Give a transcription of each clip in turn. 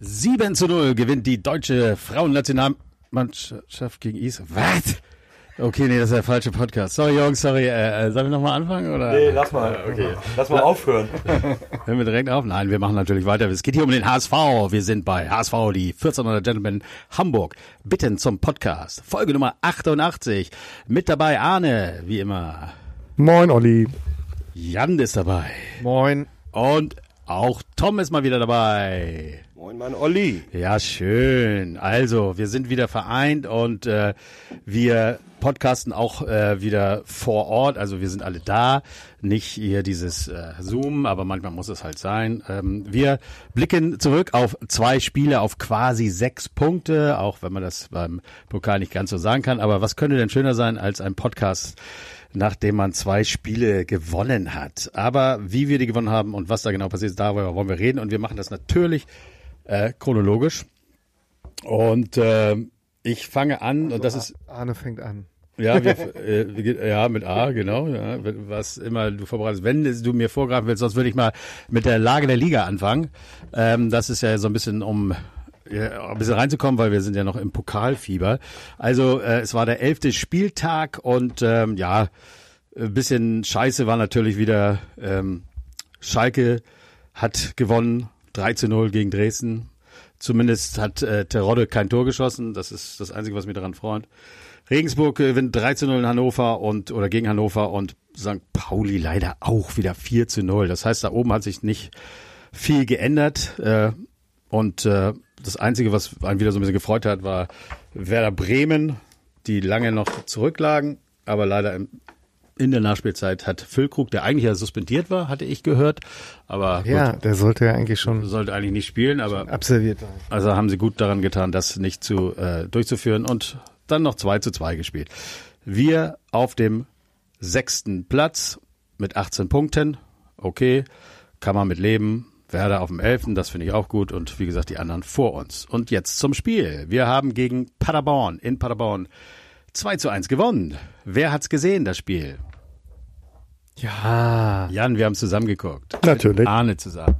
7 zu 0 gewinnt die deutsche Frauennationalmannschaft gegen Israel. Was? Okay, nee, das ist der falsche Podcast. Sorry, Jungs, sorry. Äh, sollen wir nochmal anfangen? Oder? Nee, lass mal. Okay. Lass mal aufhören. Hören wir direkt auf? Nein, wir machen natürlich weiter. Es geht hier um den HSV. Wir sind bei HSV, die 1400 Gentlemen Hamburg. Bitten zum Podcast. Folge Nummer 88. Mit dabei Arne, wie immer. Moin, Olli. Jan ist dabei. Moin. Und auch Tom ist mal wieder dabei. Moin, Mann, Olli. Ja, schön. Also, wir sind wieder vereint und äh, wir podcasten auch äh, wieder vor Ort. Also wir sind alle da, nicht hier dieses äh, Zoom, aber manchmal muss es halt sein. Ähm, wir blicken zurück auf zwei Spiele, auf quasi sechs Punkte, auch wenn man das beim Pokal nicht ganz so sagen kann. Aber was könnte denn schöner sein als ein Podcast? nachdem man zwei Spiele gewonnen hat. Aber wie wir die gewonnen haben und was da genau passiert ist, darüber wollen wir reden. Und wir machen das natürlich äh, chronologisch. Und äh, ich fange an, also und das ist. Arne fängt an. Ja, wir, äh, ja, mit A, genau. Ja, was immer du vorbereitest. Wenn du mir vorgreifen willst, sonst würde ich mal mit der Lage der Liga anfangen. Ähm, das ist ja so ein bisschen um ja, ein bisschen reinzukommen, weil wir sind ja noch im Pokalfieber. Also äh, es war der elfte Spieltag und ähm, ja, ein bisschen Scheiße war natürlich wieder. Ähm, Schalke hat gewonnen, 3 zu 0 gegen Dresden. Zumindest hat äh, Terodde kein Tor geschossen. Das ist das Einzige, was mich daran freut. Regensburg gewinnt 3 zu 0 in Hannover und oder gegen Hannover und St. Pauli leider auch wieder 4 zu 0. Das heißt, da oben hat sich nicht viel geändert. Äh, und äh, das Einzige, was einen wieder so ein bisschen gefreut hat, war Werder Bremen, die lange noch zurücklagen, aber leider im, in der Nachspielzeit hat Füllkrug, der eigentlich ja suspendiert war, hatte ich gehört, aber ja, gut, der sollte ja eigentlich schon sollte eigentlich nicht spielen, aber absolviert. Also haben sie gut daran getan, das nicht zu äh, durchzuführen und dann noch 2 zu 2 gespielt. Wir auf dem sechsten Platz mit 18 Punkten. Okay, kann man mit leben. Werder auf dem elften, das finde ich auch gut. Und wie gesagt, die anderen vor uns. Und jetzt zum Spiel. Wir haben gegen Paderborn in Paderborn 2 zu 1 gewonnen. Wer hat's gesehen, das Spiel? Ja. Jan, wir haben zusammen geguckt. Natürlich. Arne zusammen.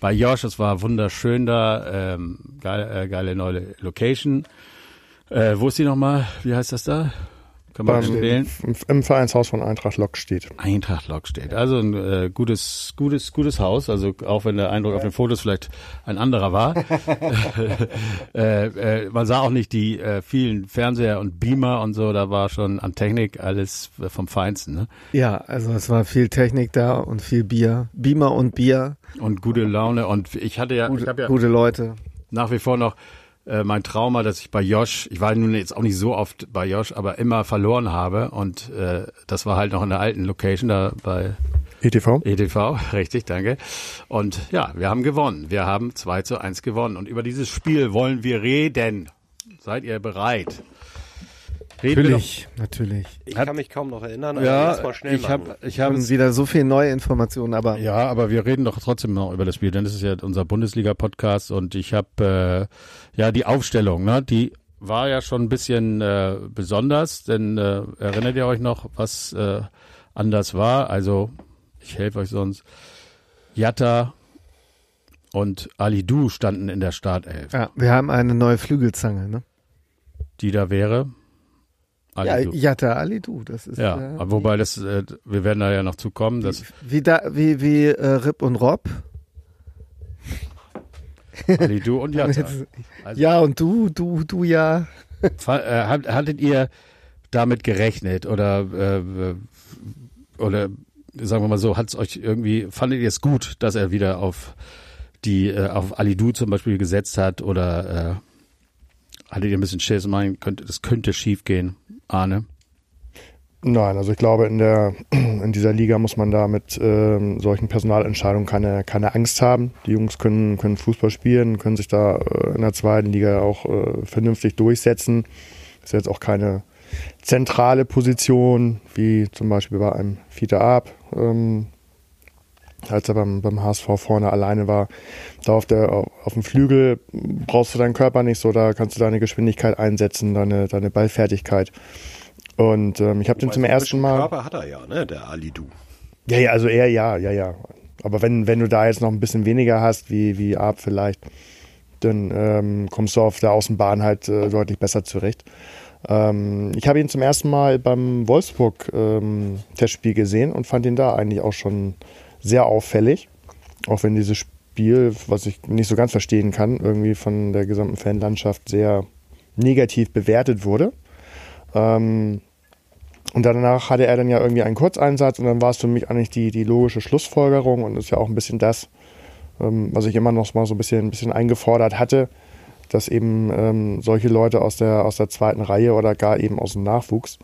Bei Josh, es war wunderschön da. Ähm, geile, äh, geile neue Location. Äh, wo ist die nochmal? Wie heißt das da? Kann man Beim, wählen? Im Vereinshaus von Eintracht Lok steht. Eintracht Lok steht. Also ein äh, gutes, gutes, gutes Haus. Also auch wenn der Eindruck auf den Fotos vielleicht ein anderer war. äh, äh, man sah auch nicht die äh, vielen Fernseher und Beamer und so. Da war schon an Technik alles vom Feinsten. Ne? Ja, also es war viel Technik da und viel Bier. Beamer und Bier. Und gute Laune. Und ich hatte ja, gute, ich ja gute Leute. Nach wie vor noch äh, mein Trauma, dass ich bei Josh, ich war nun jetzt auch nicht so oft bei Josh, aber immer verloren habe und äh, das war halt noch in der alten Location da bei ETV. ETV, richtig, danke. Und ja, wir haben gewonnen. Wir haben 2 zu 1 gewonnen. Und über dieses Spiel wollen wir reden. Seid ihr bereit? Reden natürlich, natürlich. Ich kann mich kaum noch erinnern, ja, mal schnell ich habe ich hab wieder so viele neue Informationen, aber ja, aber wir reden doch trotzdem noch über das Spiel, denn das ist ja unser Bundesliga Podcast und ich habe äh, ja die Aufstellung, ne, die war ja schon ein bisschen äh, besonders, denn äh, erinnert ihr euch noch, was äh, anders war? Also ich helfe euch sonst. Jatta und Ali Du standen in der Startelf. Ja, wir haben eine neue Flügelzange, ne? Die da wäre. Ali ja, Yatta Ali Du, das ist ja. Äh, wobei das, äh, wir werden da ja noch zu kommen. Dass wie, da, wie, wie äh, Rip und Rob. Ali Du und Yatta. Also, ja und du, du, du ja. Äh, hattet ihr damit gerechnet oder äh, oder sagen wir mal so, hat es euch irgendwie, fandet ihr es gut, dass er wieder auf die äh, auf Ali Du zum Beispiel gesetzt hat oder äh, hattet ihr ein bisschen Schiss, meinen, könnte, das könnte schief gehen? Arne? Nein, also ich glaube, in, der, in dieser Liga muss man da mit ähm, solchen Personalentscheidungen keine, keine Angst haben. Die Jungs können, können Fußball spielen, können sich da äh, in der zweiten Liga auch äh, vernünftig durchsetzen. Ist jetzt auch keine zentrale Position, wie zum Beispiel bei einem Fiete Ab, ähm, als er beim, beim HSV vorne alleine war. Da auf, der, auf dem Flügel brauchst du deinen Körper nicht so, da kannst du deine Geschwindigkeit einsetzen, deine, deine Ballfertigkeit. Und ähm, ich habe den zum ersten Mal. Körper hat er ja, ne, der Ali Du. Ja, ja, also er ja, ja, ja. Aber wenn, wenn du da jetzt noch ein bisschen weniger hast, wie, wie Ab vielleicht, dann ähm, kommst du auf der Außenbahn halt äh, deutlich besser zurecht. Ähm, ich habe ihn zum ersten Mal beim Wolfsburg-Testspiel ähm, gesehen und fand ihn da eigentlich auch schon sehr auffällig. Auch wenn dieses Spiel, was ich nicht so ganz verstehen kann, irgendwie von der gesamten Fanlandschaft sehr negativ bewertet wurde. Ähm, und danach hatte er dann ja irgendwie einen Kurzeinsatz und dann war es für mich eigentlich die, die logische Schlussfolgerung und ist ja auch ein bisschen das, ähm, was ich immer noch mal so ein bisschen, ein bisschen eingefordert hatte, dass eben ähm, solche Leute aus der, aus der zweiten Reihe oder gar eben aus dem Nachwuchs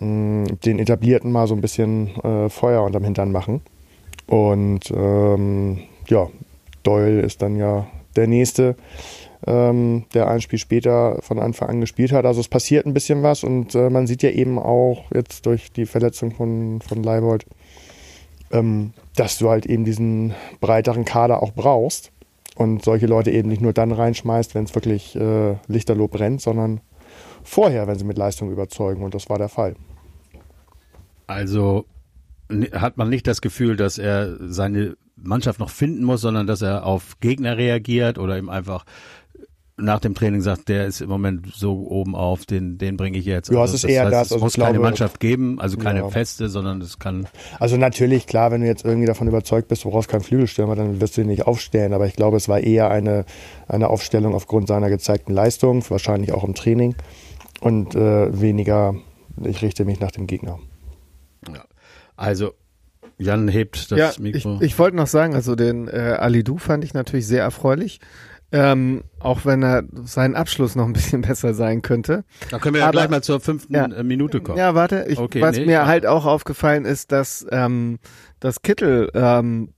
mh, den Etablierten mal so ein bisschen äh, Feuer unterm Hintern machen. Und ähm, ja, Doyle ist dann ja der Nächste, ähm, der ein Spiel später von Anfang an gespielt hat. Also es passiert ein bisschen was und äh, man sieht ja eben auch jetzt durch die Verletzung von, von Leibold, ähm, dass du halt eben diesen breiteren Kader auch brauchst und solche Leute eben nicht nur dann reinschmeißt, wenn es wirklich äh, lichterloh brennt, sondern vorher, wenn sie mit Leistung überzeugen und das war der Fall. Also hat man nicht das Gefühl, dass er seine Mannschaft noch finden muss, sondern dass er auf Gegner reagiert oder ihm einfach nach dem Training sagt, der ist im Moment so oben auf, den, den bringe ich jetzt. Ja, also es ist eher heißt, das. Also es muss glaube, keine Mannschaft geben, also keine ja. feste, sondern es kann. Also natürlich, klar, wenn du jetzt irgendwie davon überzeugt bist, du brauchst keinen Flügelstürmer, dann wirst du ihn nicht aufstellen. Aber ich glaube, es war eher eine, eine Aufstellung aufgrund seiner gezeigten Leistung, wahrscheinlich auch im Training. Und äh, weniger, ich richte mich nach dem Gegner. Ja. Also Jan hebt das ja, Mikro. Ich, ich wollte noch sagen, also den äh, Alidou fand ich natürlich sehr erfreulich. Ähm, auch wenn er sein Abschluss noch ein bisschen besser sein könnte. Da können wir ja Aber, gleich mal zur fünften ja, äh, Minute kommen. Ja, warte. Ich, okay, was nee, mir halt auch aufgefallen ist, dass, ähm, dass Kittel ähm,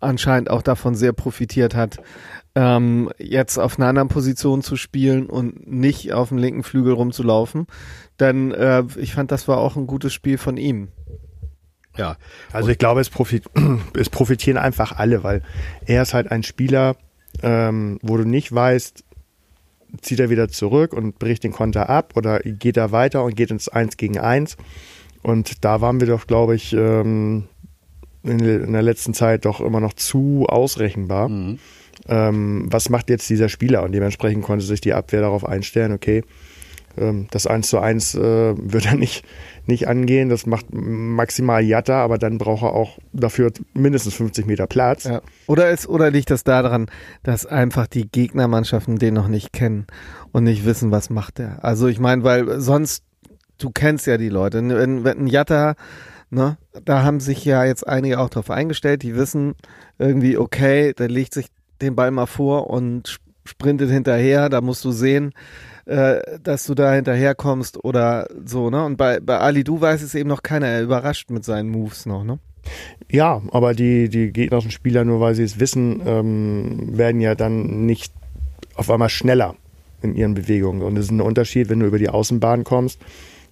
anscheinend auch davon sehr profitiert hat, ähm, jetzt auf einer anderen Position zu spielen und nicht auf dem linken Flügel rumzulaufen. Denn äh, ich fand, das war auch ein gutes Spiel von ihm. Ja, also ich glaube, es, profit es profitieren einfach alle, weil er ist halt ein Spieler, ähm, wo du nicht weißt, zieht er wieder zurück und bricht den Konter ab oder geht er weiter und geht ins 1 gegen 1. Und da waren wir doch, glaube ich, ähm, in, in, der letzten Zeit doch immer noch zu ausrechenbar. Mhm. Ähm, was macht jetzt dieser Spieler? Und dementsprechend konnte sich die Abwehr darauf einstellen, okay, das 1 zu 1 äh, wird er nicht, nicht angehen. Das macht maximal Jatta, aber dann braucht er auch dafür mindestens 50 Meter Platz. Ja. Oder, ist, oder liegt das daran, dass einfach die Gegnermannschaften den noch nicht kennen und nicht wissen, was macht er? Also ich meine, weil sonst, du kennst ja die Leute. Wenn, wenn ein Jatta, ne, da haben sich ja jetzt einige auch drauf eingestellt, die wissen irgendwie, okay, der legt sich den Ball mal vor und sprintet hinterher, da musst du sehen, äh, dass du da hinterherkommst oder so, ne? Und bei, bei Ali Du weiß es eben noch keiner, er überrascht mit seinen Moves noch, ne? Ja, aber die, die gegnerischen Spieler, nur weil sie es wissen, ähm, werden ja dann nicht auf einmal schneller in ihren Bewegungen. Und es ist ein Unterschied, wenn du über die Außenbahn kommst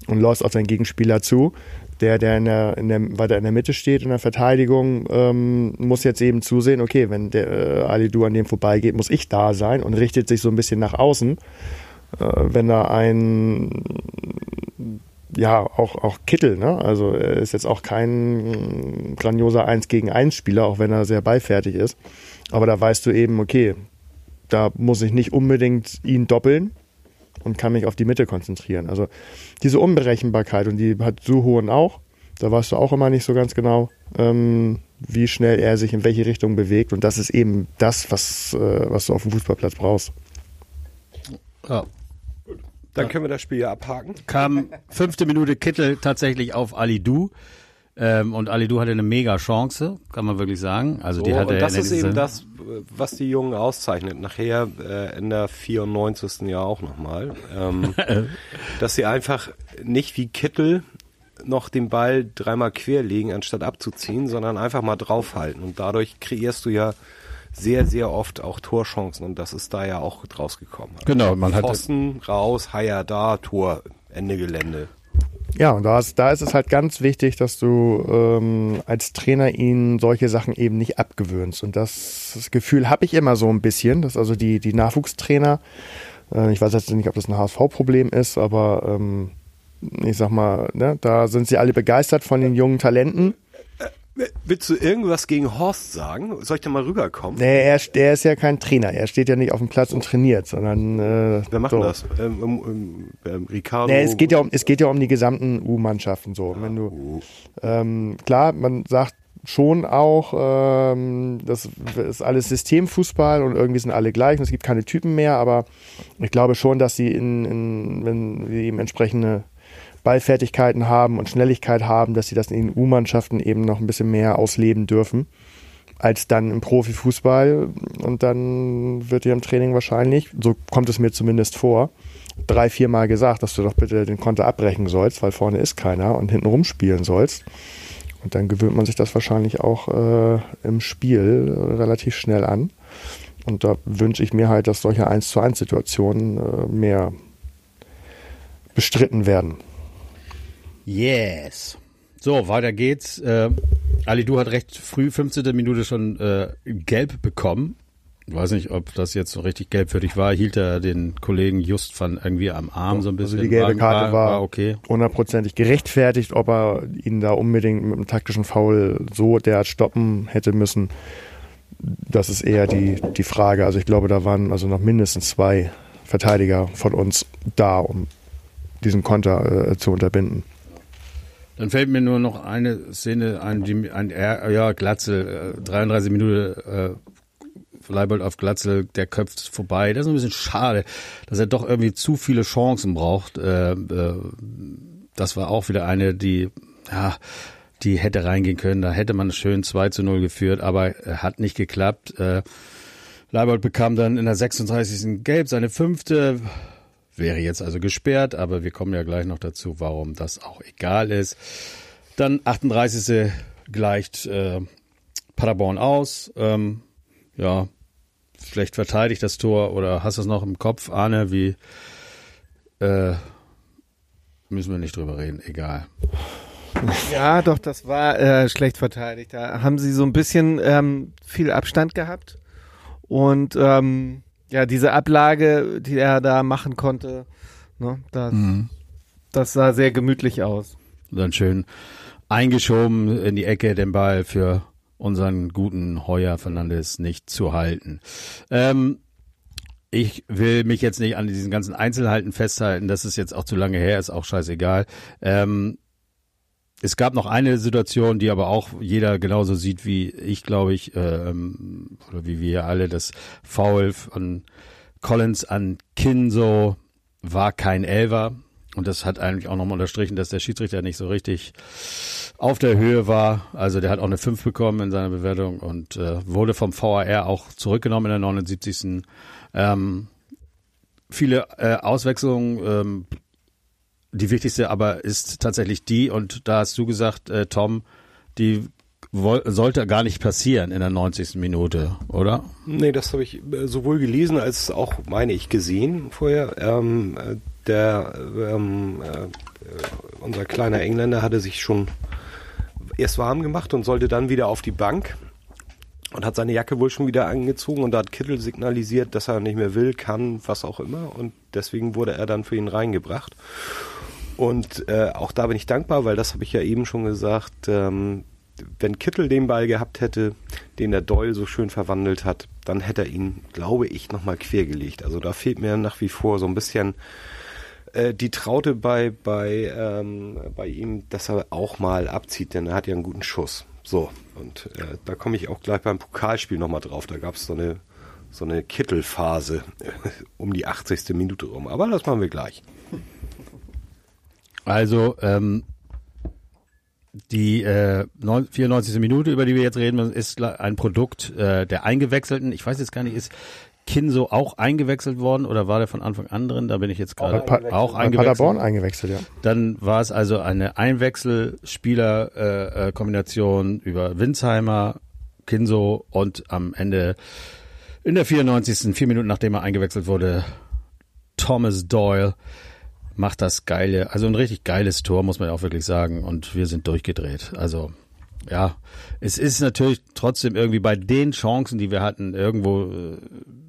und läufst auf deinen Gegenspieler zu. Der, der, in der, in der weiter in der Mitte steht in der Verteidigung, ähm, muss jetzt eben zusehen, okay, wenn der äh, Ali Du an dem vorbeigeht, muss ich da sein und richtet sich so ein bisschen nach außen wenn da ein ja, auch, auch Kittel, ne? Also er ist jetzt auch kein grandioser 1 gegen 1 Spieler, auch wenn er sehr beifertig ist. Aber da weißt du eben, okay, da muss ich nicht unbedingt ihn doppeln und kann mich auf die Mitte konzentrieren. Also diese Unberechenbarkeit und die hat Suhohen auch. Da weißt du auch immer nicht so ganz genau, ähm, wie schnell er sich in welche Richtung bewegt. Und das ist eben das, was, äh, was du auf dem Fußballplatz brauchst. Ja. Dann können wir das Spiel ja abhaken. Kam fünfte Minute Kittel tatsächlich auf Ali Du. Ähm, und Ali Du hatte eine mega Chance, kann man wirklich sagen. Also die so, hatte und das ist eben das, was die Jungen auszeichnet. Nachher äh, in der 94. Jahr auch nochmal. Ähm, dass sie einfach nicht wie Kittel noch den Ball dreimal querlegen, anstatt abzuziehen, sondern einfach mal draufhalten. Und dadurch kreierst du ja sehr, sehr oft auch Torchancen und das ist da ja auch rausgekommen. Genau, man hat Pfosten raus, Haier da, Tor, Ende Gelände. Ja, und da ist, da ist es halt ganz wichtig, dass du ähm, als Trainer ihnen solche Sachen eben nicht abgewöhnst. Und das, das Gefühl habe ich immer so ein bisschen, dass also die, die Nachwuchstrainer, äh, ich weiß jetzt nicht, ob das ein HSV-Problem ist, aber ähm, ich sag mal, ne, da sind sie alle begeistert von den jungen Talenten Willst du irgendwas gegen Horst sagen? Soll ich da mal rüberkommen? Nee, er, er ist ja kein Trainer. Er steht ja nicht auf dem Platz und trainiert, sondern. Äh, Wer macht so. das? Ähm, ähm, ähm, Ricardo. Nee, es geht ja um, es geht ja um die gesamten U-Mannschaften so. Wenn du, Oh. ähm, klar, man sagt schon auch, ähm, das ist alles Systemfußball und irgendwie sind alle gleich und es gibt keine Typen mehr, aber ich glaube schon, dass sie in, in wenn sie eben entsprechende Ballfertigkeiten haben und Schnelligkeit haben, dass sie das in den U-Mannschaften eben noch ein bisschen mehr ausleben dürfen als dann im Profifußball und dann wird dir im Training wahrscheinlich, so kommt es mir zumindest vor, drei, viermal gesagt, dass du doch bitte den Konter abbrechen sollst, weil vorne ist keiner und hinten rumspielen sollst. Und dann gewöhnt man sich das wahrscheinlich auch äh, im Spiel äh, relativ schnell an. Und da wünsche ich mir halt, dass solche 1 zu 1 Situationen äh, mehr bestritten werden. Yes. So, weiter geht's. Äh, Ali, du hat recht früh, 15. Minute schon äh, gelb bekommen. Ich weiß nicht, ob das jetzt so richtig gelb für dich war. Hielt er den Kollegen just van irgendwie am Arm so ein bisschen. Also die gelbe Karte war, war okay. hundertprozentig gerechtfertigt, ob er ihn da unbedingt mit einem taktischen Foul so derart stoppen hätte müssen. Das ist eher die, die Frage. Also ich glaube, da waren also noch mindestens zwei Verteidiger von uns da, um diesen Konter äh, zu unterbinden. Dann fällt mir nur noch eine Szene ein, die ein ja, Glatzel, äh, 33 Minuten äh, Leibold auf Glatzel, der köpft vorbei. Das ist ein bisschen schade, dass er doch irgendwie zu viele Chancen braucht. Äh, äh, das war auch wieder eine, die, ja, die hätte reingehen können. Da hätte man schön 2 zu 0 geführt, aber äh, hat nicht geklappt. Äh, Leibold bekam dann in der 36. Gelb seine fünfte. Wäre jetzt also gesperrt, aber wir kommen ja gleich noch dazu, warum das auch egal ist. Dann 38. gleicht äh, Paderborn aus. Ähm, ja, schlecht verteidigt das Tor oder hast du es noch im Kopf, Arne, wie äh, müssen wir nicht drüber reden, egal. Ja, doch, das war äh, schlecht verteidigt. Da haben sie so ein bisschen ähm, viel Abstand gehabt. Und ähm, ja, diese Ablage, die er da machen konnte, ne, das, das sah sehr gemütlich aus. Dann schön eingeschoben in die Ecke den Ball für unseren guten Heuer Fernandes nicht zu halten. Ähm, ich will mich jetzt nicht an diesen ganzen Einzelheiten festhalten, das ist jetzt auch zu lange her, ist auch scheißegal. Ähm, es gab noch eine Situation, die aber auch jeder genauso sieht wie ich, glaube ich, ähm, oder wie wir alle, das Foul von Collins an Kinso war kein Elver. Und das hat eigentlich auch nochmal unterstrichen, dass der Schiedsrichter nicht so richtig auf der Höhe war. Also der hat auch eine 5 bekommen in seiner Bewertung und äh, wurde vom VAR auch zurückgenommen in der 79. Ähm, viele äh, Auswechslungen. Ähm, die wichtigste aber ist tatsächlich die, und da hast du gesagt, äh, Tom, die sollte gar nicht passieren in der 90. Minute, oder? Nee, das habe ich äh, sowohl gelesen als auch, meine ich, gesehen vorher. Ähm, äh, der, ähm, äh, äh, unser kleiner Engländer hatte sich schon erst warm gemacht und sollte dann wieder auf die Bank und hat seine Jacke wohl schon wieder angezogen und da hat Kittel signalisiert, dass er nicht mehr will, kann, was auch immer und deswegen wurde er dann für ihn reingebracht. Und äh, auch da bin ich dankbar, weil das habe ich ja eben schon gesagt, ähm, wenn Kittel den Ball gehabt hätte, den der Doyle so schön verwandelt hat, dann hätte er ihn, glaube ich, nochmal quergelegt. Also da fehlt mir nach wie vor so ein bisschen äh, die Traute bei, bei, ähm, bei ihm, dass er auch mal abzieht, denn er hat ja einen guten Schuss. So, und äh, da komme ich auch gleich beim Pokalspiel nochmal drauf. Da gab es so eine, so eine Kittelphase um die 80. Minute rum. Aber das machen wir gleich. Also ähm, die äh, neun- 94. Minute, über die wir jetzt reden, ist ein Produkt äh, der Eingewechselten. Ich weiß jetzt gar nicht, ist Kinso auch eingewechselt worden oder war der von Anfang an drin? Da bin ich jetzt gerade Bei Pa- auch eingewechselt. Paderborn eingewechselt, ja. Dann war es also eine Einwechselspieler-Kombination äh, Kombination über Winsheimer, Kinso und am Ende in der 94. vier Minuten nachdem er eingewechselt wurde, Thomas Doyle macht das geile, also ein richtig geiles Tor, muss man ja auch wirklich sagen. Und wir sind durchgedreht. Also ja, es ist natürlich trotzdem irgendwie bei den Chancen, die wir hatten, irgendwo äh,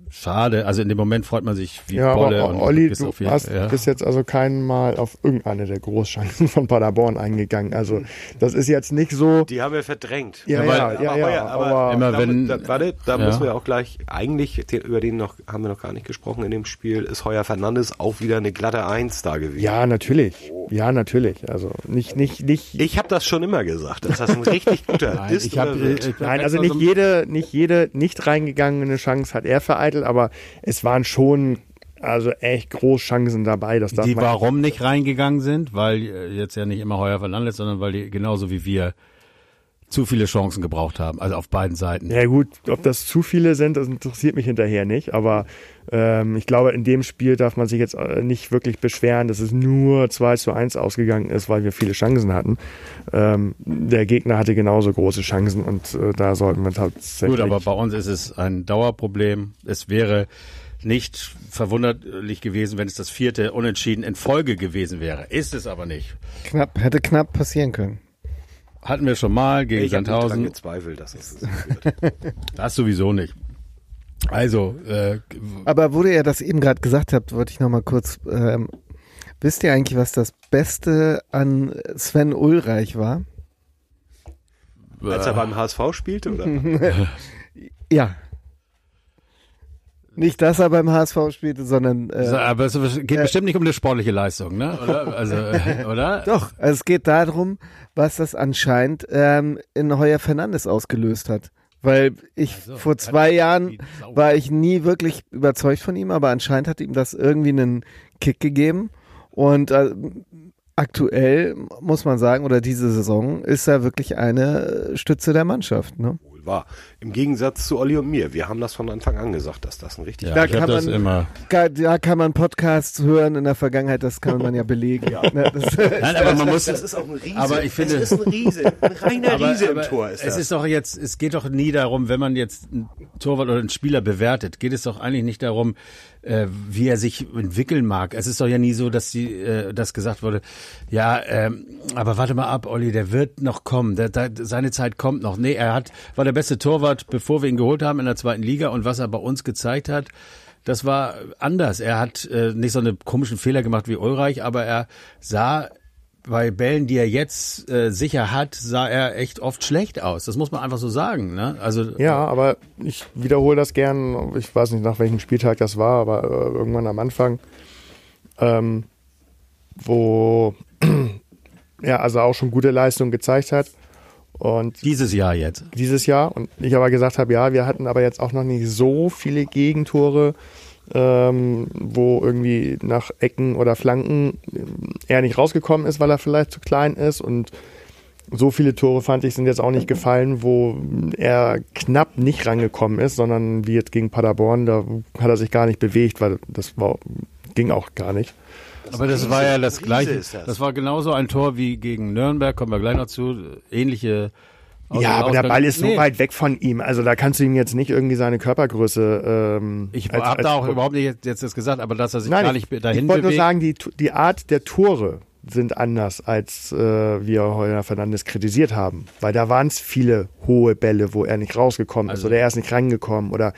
schade. Also in dem Moment freut man sich wie Ja, Bolle aber und Olli, du auf jeden- hast, ja. bist jetzt also kein Mal auf irgendeine der Großchancen von Paderborn eingegangen. Also das ist jetzt nicht so. Die haben wir verdrängt. Ja, Ja, ja, ja, ja, Heuer, aber, Immer damit, wenn- da, warte, da ja. müssen wir auch gleich, eigentlich, über den noch, haben wir noch gar nicht gesprochen in dem Spiel, ist Heuer Fernandes auch wieder eine glatte Eins da gewesen. ja, natürlich. Ja, natürlich. Also nicht, nicht, nicht. Ich habe das schon immer gesagt, dass das ein richtig guter Nein, ist ich hab, äh, ich Nein, also nicht jede, nicht jede nicht reingegangene Chance hat er vereitelt, aber es waren schon also echt Großchancen dabei. Das darf die warum nicht reingegangen sind, weil äh, jetzt ja nicht immer Heuer Fernandes, sondern weil die genauso wie wir zu viele Chancen gebraucht haben, also auf beiden Seiten. Ja gut, ob das zu viele sind, das interessiert mich hinterher nicht. Aber ähm, ich glaube, in dem Spiel darf man sich jetzt äh, nicht wirklich beschweren, dass es nur 2 zu 1 ausgegangen ist, weil wir viele Chancen hatten. Ähm, der Gegner hatte genauso große Chancen und äh, da sollten wir tatsächlich... Gut, aber bei uns ist es ein Dauerproblem. Es wäre nicht verwunderlich gewesen, wenn es das vierte Unentschieden in Folge gewesen wäre. Ist es aber nicht. Knapp, hätte knapp passieren können. Hatten wir schon mal gegen Ich habe nicht dran Sandhausen. gezweifelt, dass es so wird. Das sowieso nicht. Also, äh, Aber wo ihr das eben gerade gesagt habt, wollte ich noch mal kurz. Ähm, wisst ihr eigentlich, was das Beste an Sven Ulreich war? Als er beim HSV spielte, oder? Ja. Nicht, dass er beim HSV spielte, sondern äh, aber es geht bestimmt nicht um eine sportliche Leistung, ne? Oder? Also, äh, oder? doch. Also es geht darum, was das anscheinend ähm, in Heuer Fernandes ausgelöst hat. Weil ich so, vor zwei Jahren war ich nie wirklich überzeugt von ihm, aber anscheinend hat ihm das irgendwie einen Kick gegeben. Und äh, aktuell muss man sagen, oder diese Saison ist er wirklich eine Stütze der Mannschaft. Ne? Wahr. Im Gegensatz zu Olli und mir. Wir haben das von Anfang an gesagt, dass das ein richtig Ja, Da kann man- immer. Da kann man Podcasts hören in der Vergangenheit, das kann man ja belegen. Ne, das, Nein, aber man muss. Das ist auch ein Riese. Aber ich finde- es ist ein Riese. Ein reiner aber, Riese aber im Tor ist es das. ist doch jetzt, es geht doch nie darum, wenn man jetzt einen Torwart oder einen Spieler bewertet, geht es doch eigentlich nicht darum, äh, wie er sich entwickeln mag. Es ist doch ja nie so, dass die, äh, das gesagt wurde, ja, ähm, aber warte mal ab, Olli, der wird noch kommen, der, der, seine Zeit kommt noch. Nee, er hat, war der beste Torwart, bevor wir ihn geholt haben in der zweiten Liga und was er bei uns gezeigt hat, das war anders. Er hat äh, nicht so eine komischen Fehler gemacht wie Ulreich, aber er sah bei Bällen, die er jetzt äh, sicher hat, sah er echt oft schlecht aus. Das muss man einfach so sagen. Ne? Also Ja, aber ich wiederhole das gern. Ich weiß nicht, nach welchem Spieltag das war, aber äh, irgendwann am Anfang, ähm, wo er also auch schon gute Leistungen gezeigt hat. Und dieses Jahr jetzt. dieses Jahr und ich aber gesagt habe, ja, wir hatten aber jetzt auch noch nicht so viele Gegentore, ähm, wo irgendwie nach Ecken oder Flanken er nicht rausgekommen ist, weil er vielleicht zu klein ist und so viele Tore fand ich sind jetzt auch nicht gefallen, wo er knapp nicht rangekommen ist, sondern wie jetzt gegen Paderborn, da hat er sich gar nicht bewegt, weil das war, ging auch gar nicht. Aber das war ja das gleiche. Das war genauso ein Tor wie gegen Nürnberg, kommen wir gleich noch zu. Ähnliche. Ja, aber der Ball ist so Nee, weit weg von ihm. Also da kannst du ihm jetzt nicht irgendwie seine Körpergröße. Ähm, Ich als- habe als- da auch überhaupt nicht jetzt, jetzt das gesagt, aber dass er sich Nein, gar ich, nicht dahin ich wollte nur sagen, die, die Art der Tore sind anders, als äh, wir Heuer Fernandes kritisiert haben. Weil da waren es viele hohe Bälle, wo er nicht rausgekommen ist Also- oder er ist nicht rangekommen oder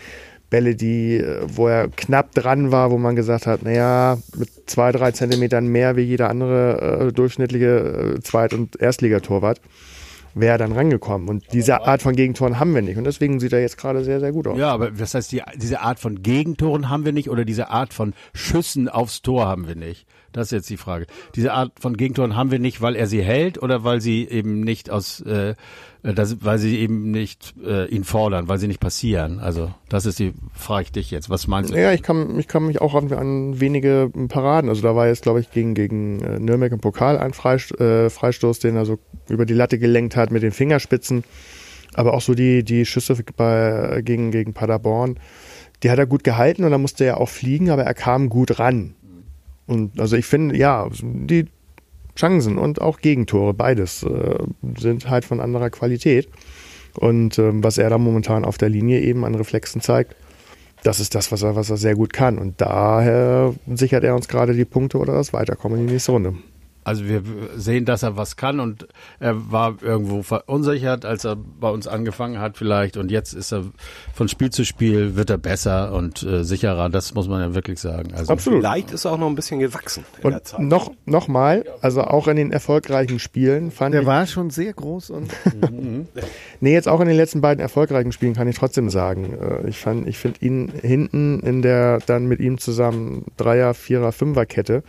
Bälle, die, äh, wo er knapp dran war, wo man gesagt hat, naja, mit zwei, drei Zentimetern mehr wie jeder andere äh, durchschnittliche äh, Zweit- und Erstligatorwart wäre dann rangekommen. Und diese Art von Gegentoren haben wir nicht. Und deswegen sieht er jetzt gerade sehr, sehr gut aus. Ja, aber das heißt, die, diese Art von Gegentoren haben wir nicht oder diese Art von Schüssen aufs Tor haben wir nicht? Das ist jetzt die Frage. Diese Art von Gegentoren haben wir nicht, weil er sie hält oder weil sie eben nicht aus, äh, das, weil sie eben nicht äh, ihn fordern, weil sie nicht passieren. Also das ist die, frage ich dich jetzt. Was meinst du? Ja, ich kann, ich kann mich auch an, an wenige Paraden. Also da war jetzt, glaube ich, gegen, gegen äh, Nürnberg im Pokal ein Freist äh, Freistoß, den er so über die Latte gelenkt hat mit den Fingerspitzen. Aber auch so die, die Schüsse bei, gegen, gegen Paderborn, die hat er gut gehalten und da musste er auch fliegen, aber er kam gut ran. Und also ich finde, ja, die Chancen und auch Gegentore, beides, äh, sind halt von anderer Qualität. Und ähm, was er da momentan auf der Linie eben an Reflexen zeigt, das ist das, was er, was er sehr gut kann. Und daher sichert er uns gerade die Punkte oder das Weiterkommen in die nächste Runde. Also wir sehen, dass er was kann und er war irgendwo verunsichert, als er bei uns angefangen hat vielleicht und jetzt ist er von Spiel zu Spiel wird er besser und äh, sicherer, das muss man ja wirklich sagen. Also Absolut. Vielleicht ist er auch noch ein bisschen gewachsen in der Und Zeit. noch, noch mal, also auch in den erfolgreichen Spielen fand Der ich, war schon sehr groß und nee, jetzt auch in den letzten beiden erfolgreichen Spielen kann ich trotzdem sagen, äh, ich fand, ich finde ihn hinten in der, dann mit ihm zusammen Dreier, Vierer, Fünfer Kette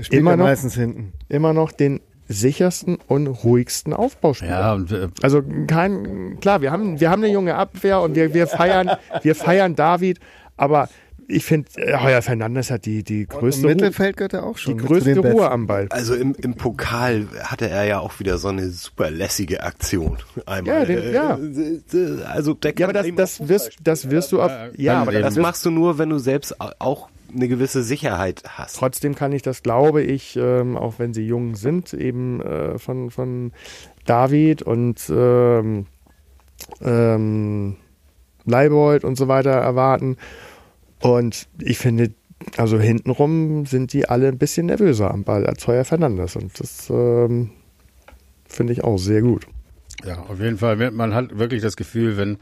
spielt Immer er noch? meistens hinten. immer noch den sichersten und ruhigsten Aufbauspieler. ja und äh, Also kein, klar, wir haben, wir haben eine junge Abwehr und wir, wir feiern, wir feiern David, aber ich finde, Heuer Fernandes hat die, die größte, Ruhe, Mittelfeld gehört er auch die schon. zu größte Ruhe Besten. am Ball. Also im, im Pokal hatte er ja auch wieder so eine super lässige Aktion. Einmal. Ja, den- ja. Äh, Also der Ja, aber das, das wirst, das wirst du auf, ja, aber das machst du nur, wenn du selbst auch eine gewisse Sicherheit hast. trotzdem kann ich das, glaube ich, ähm, auch wenn sie jung sind, eben äh, von, von David und ähm, ähm, Leibold und so weiter erwarten. Und ich finde, also hintenrum sind die alle ein bisschen nervöser am Ball als Heuer Fernandes. Und das ähm, finde ich auch sehr gut. Ja, auf jeden Fall. Man hat wirklich das Gefühl, wenn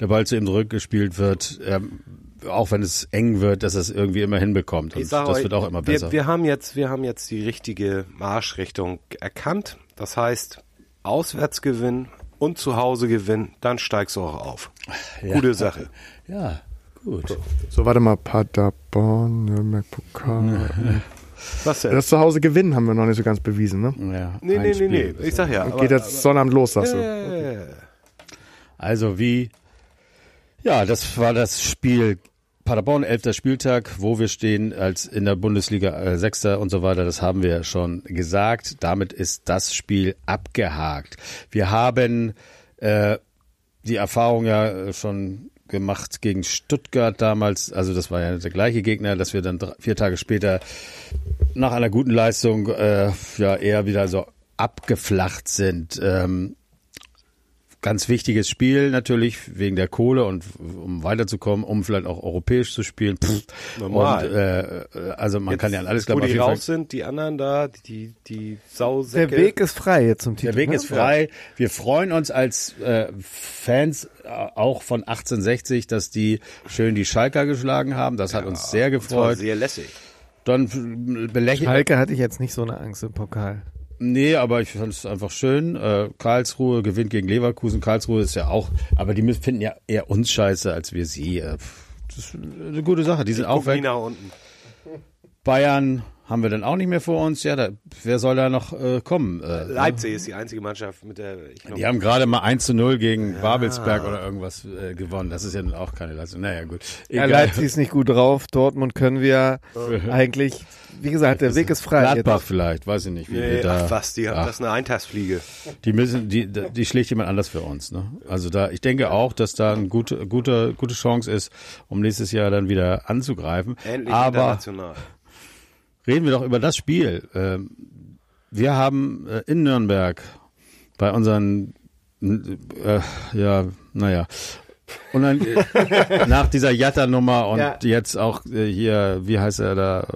der Ball zu ihm zurückgespielt wird, ähm, auch wenn es eng wird, dass er es irgendwie immer hinbekommt. Und das euch, wird auch immer besser. Wir, wir, haben jetzt, wir haben jetzt die richtige Marschrichtung erkannt. Das heißt, Auswärtsgewinn und Zuhausegewinn, dann steigst du auch auf. Gute Sache. ja, gut. So, warte mal, Paderborn, Nürnberg, Pokal. Was denn? Das Zuhause gewinnen haben wir noch nicht so ganz bewiesen, ne? Ja, nee, nee, nee, Spiel. nee. Ich sag ja. Geht jetzt Sonnabend los, sagst du. äh, Also wie, ja, das war das Spiel Paderborn, elfter Spieltag, wo wir stehen als in der Bundesliga äh, Sechster und so weiter. Das haben wir schon gesagt. Damit ist das Spiel abgehakt. Wir haben äh, die Erfahrung ja äh, schon gemacht gegen Stuttgart damals. Also das war ja der gleiche Gegner, dass wir dann drei, vier Tage später nach einer guten Leistung äh, ja eher wieder so abgeflacht sind. Ähm, ganz wichtiges Spiel natürlich wegen der Kohle und um weiterzukommen, um vielleicht auch europäisch zu spielen. Pff. Normal. Und äh, also man kann ja an alles Wo glauben. auf die raus sind, die anderen da, die, die Sausäcke. Der Weg ist frei jetzt zum Titel. Der Weg ne? ist frei. Wir freuen uns als äh, Fans äh, auch von 1860, dass die schön die Schalker geschlagen haben. Das hat uns sehr Das war gefreut. sehr lässig. Dann belächelt. Schalke hatte ich jetzt nicht so eine Angst im Pokal. Nee, aber ich fand es einfach schön. Äh, Karlsruhe gewinnt gegen Leverkusen. Karlsruhe ist ja auch, aber die finden ja eher uns scheiße als wir sie. Äh, Das ist eine gute Sache. Die sind auch Guck nie weg. nach unten. Bayern haben wir dann auch nicht mehr vor uns. Ja, da, wer soll da noch äh, kommen? Äh, Leipzig ist die einzige Mannschaft, mit der ich glaub, die haben gerade mal 1 zu 0 gegen Babelsberg oder irgendwas äh, gewonnen. Das ist ja nun auch keine Leistung. Naja, gut. Ja, Egal. Leipzig ist nicht gut drauf. Dortmund können wir eigentlich, wie gesagt, der Weg ist frei. Gladbach Jetzt. vielleicht, weiß ich nicht. Wie Nee, wir da, ach was, die haben Ach. das ist eine Eintagsfliege. Die müssen, die, die schlägt jemand anders für uns. Ne? Also da, ich denke auch, dass da eine gute, gute, gute Chance ist, um nächstes Jahr dann wieder anzugreifen. Endlich Aber international. reden wir doch über das Spiel. Ähm, Wir haben äh, in Nürnberg bei unseren, äh, ja, naja, und dann äh, nach dieser Jatta-Nummer und Ja. jetzt auch äh, hier, wie heißt er da?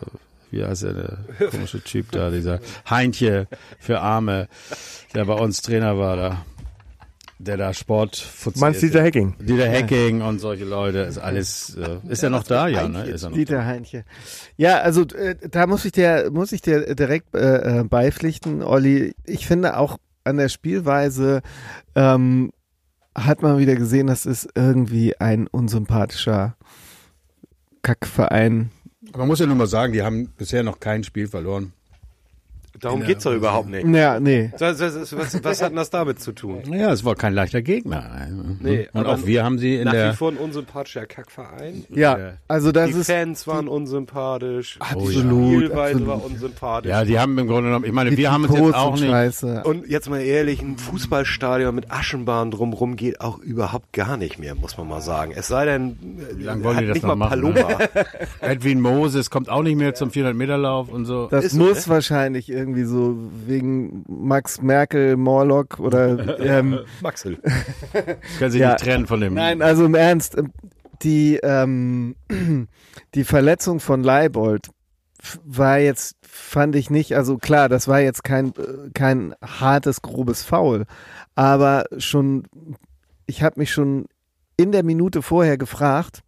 Wie heißt er, der komische Typ da, dieser Heintje für Arme, der bei uns Trainer war da, der da Sport Meinst du Dieter Hecking? Dieter Hacking und solche Leute, ist alles, äh, ist er noch da? Ja, ne? Ist er noch Dieter Heinche. Ja, also äh, da muss ich dir, muss ich dir direkt äh, äh, beipflichten, Olli. Ich finde auch an der Spielweise ähm, hat man wieder gesehen, das ist irgendwie ein unsympathischer Kackverein. Man muss ja nur mal sagen, die haben bisher noch kein Spiel verloren. Darum geht's doch überhaupt nicht. Ja, nee. Was, was, was, was hat denn das damit zu tun? Ja, es war kein leichter Gegner. Nee, und auch wir haben sie in Nach wie der. vor ein unsympathischer Kackverein. Ja, also das Die ist Fans waren unsympathisch. Absolut, Die Spielweise absolut. war unsympathisch. Ja, die haben im Grunde genommen, ich meine, die wir haben uns Trikots jetzt auch nicht. Scheiße. Und jetzt mal ehrlich, ein Fußballstadion mit Aschenbahn drumrum geht auch überhaupt gar nicht mehr, muss man mal sagen. Es sei denn, wie lange wollen die das nicht noch mal machen, ne? Paloma. Edwin Moses kommt auch nicht mehr zum 400-Meter-Lauf und so. Das Ist so, muss ne? wahrscheinlich irgendwie so wegen Max Merkel, Morlock oder ähm, Maxel. Können sich ja. nicht trennen von dem. Nein, also im Ernst, ähm, die, ähm, die Verletzung von Leibold war jetzt, fand ich nicht, also klar, das war jetzt kein, kein hartes, grobes Foul, aber schon, ich habe mich schon in der Minute vorher gefragt,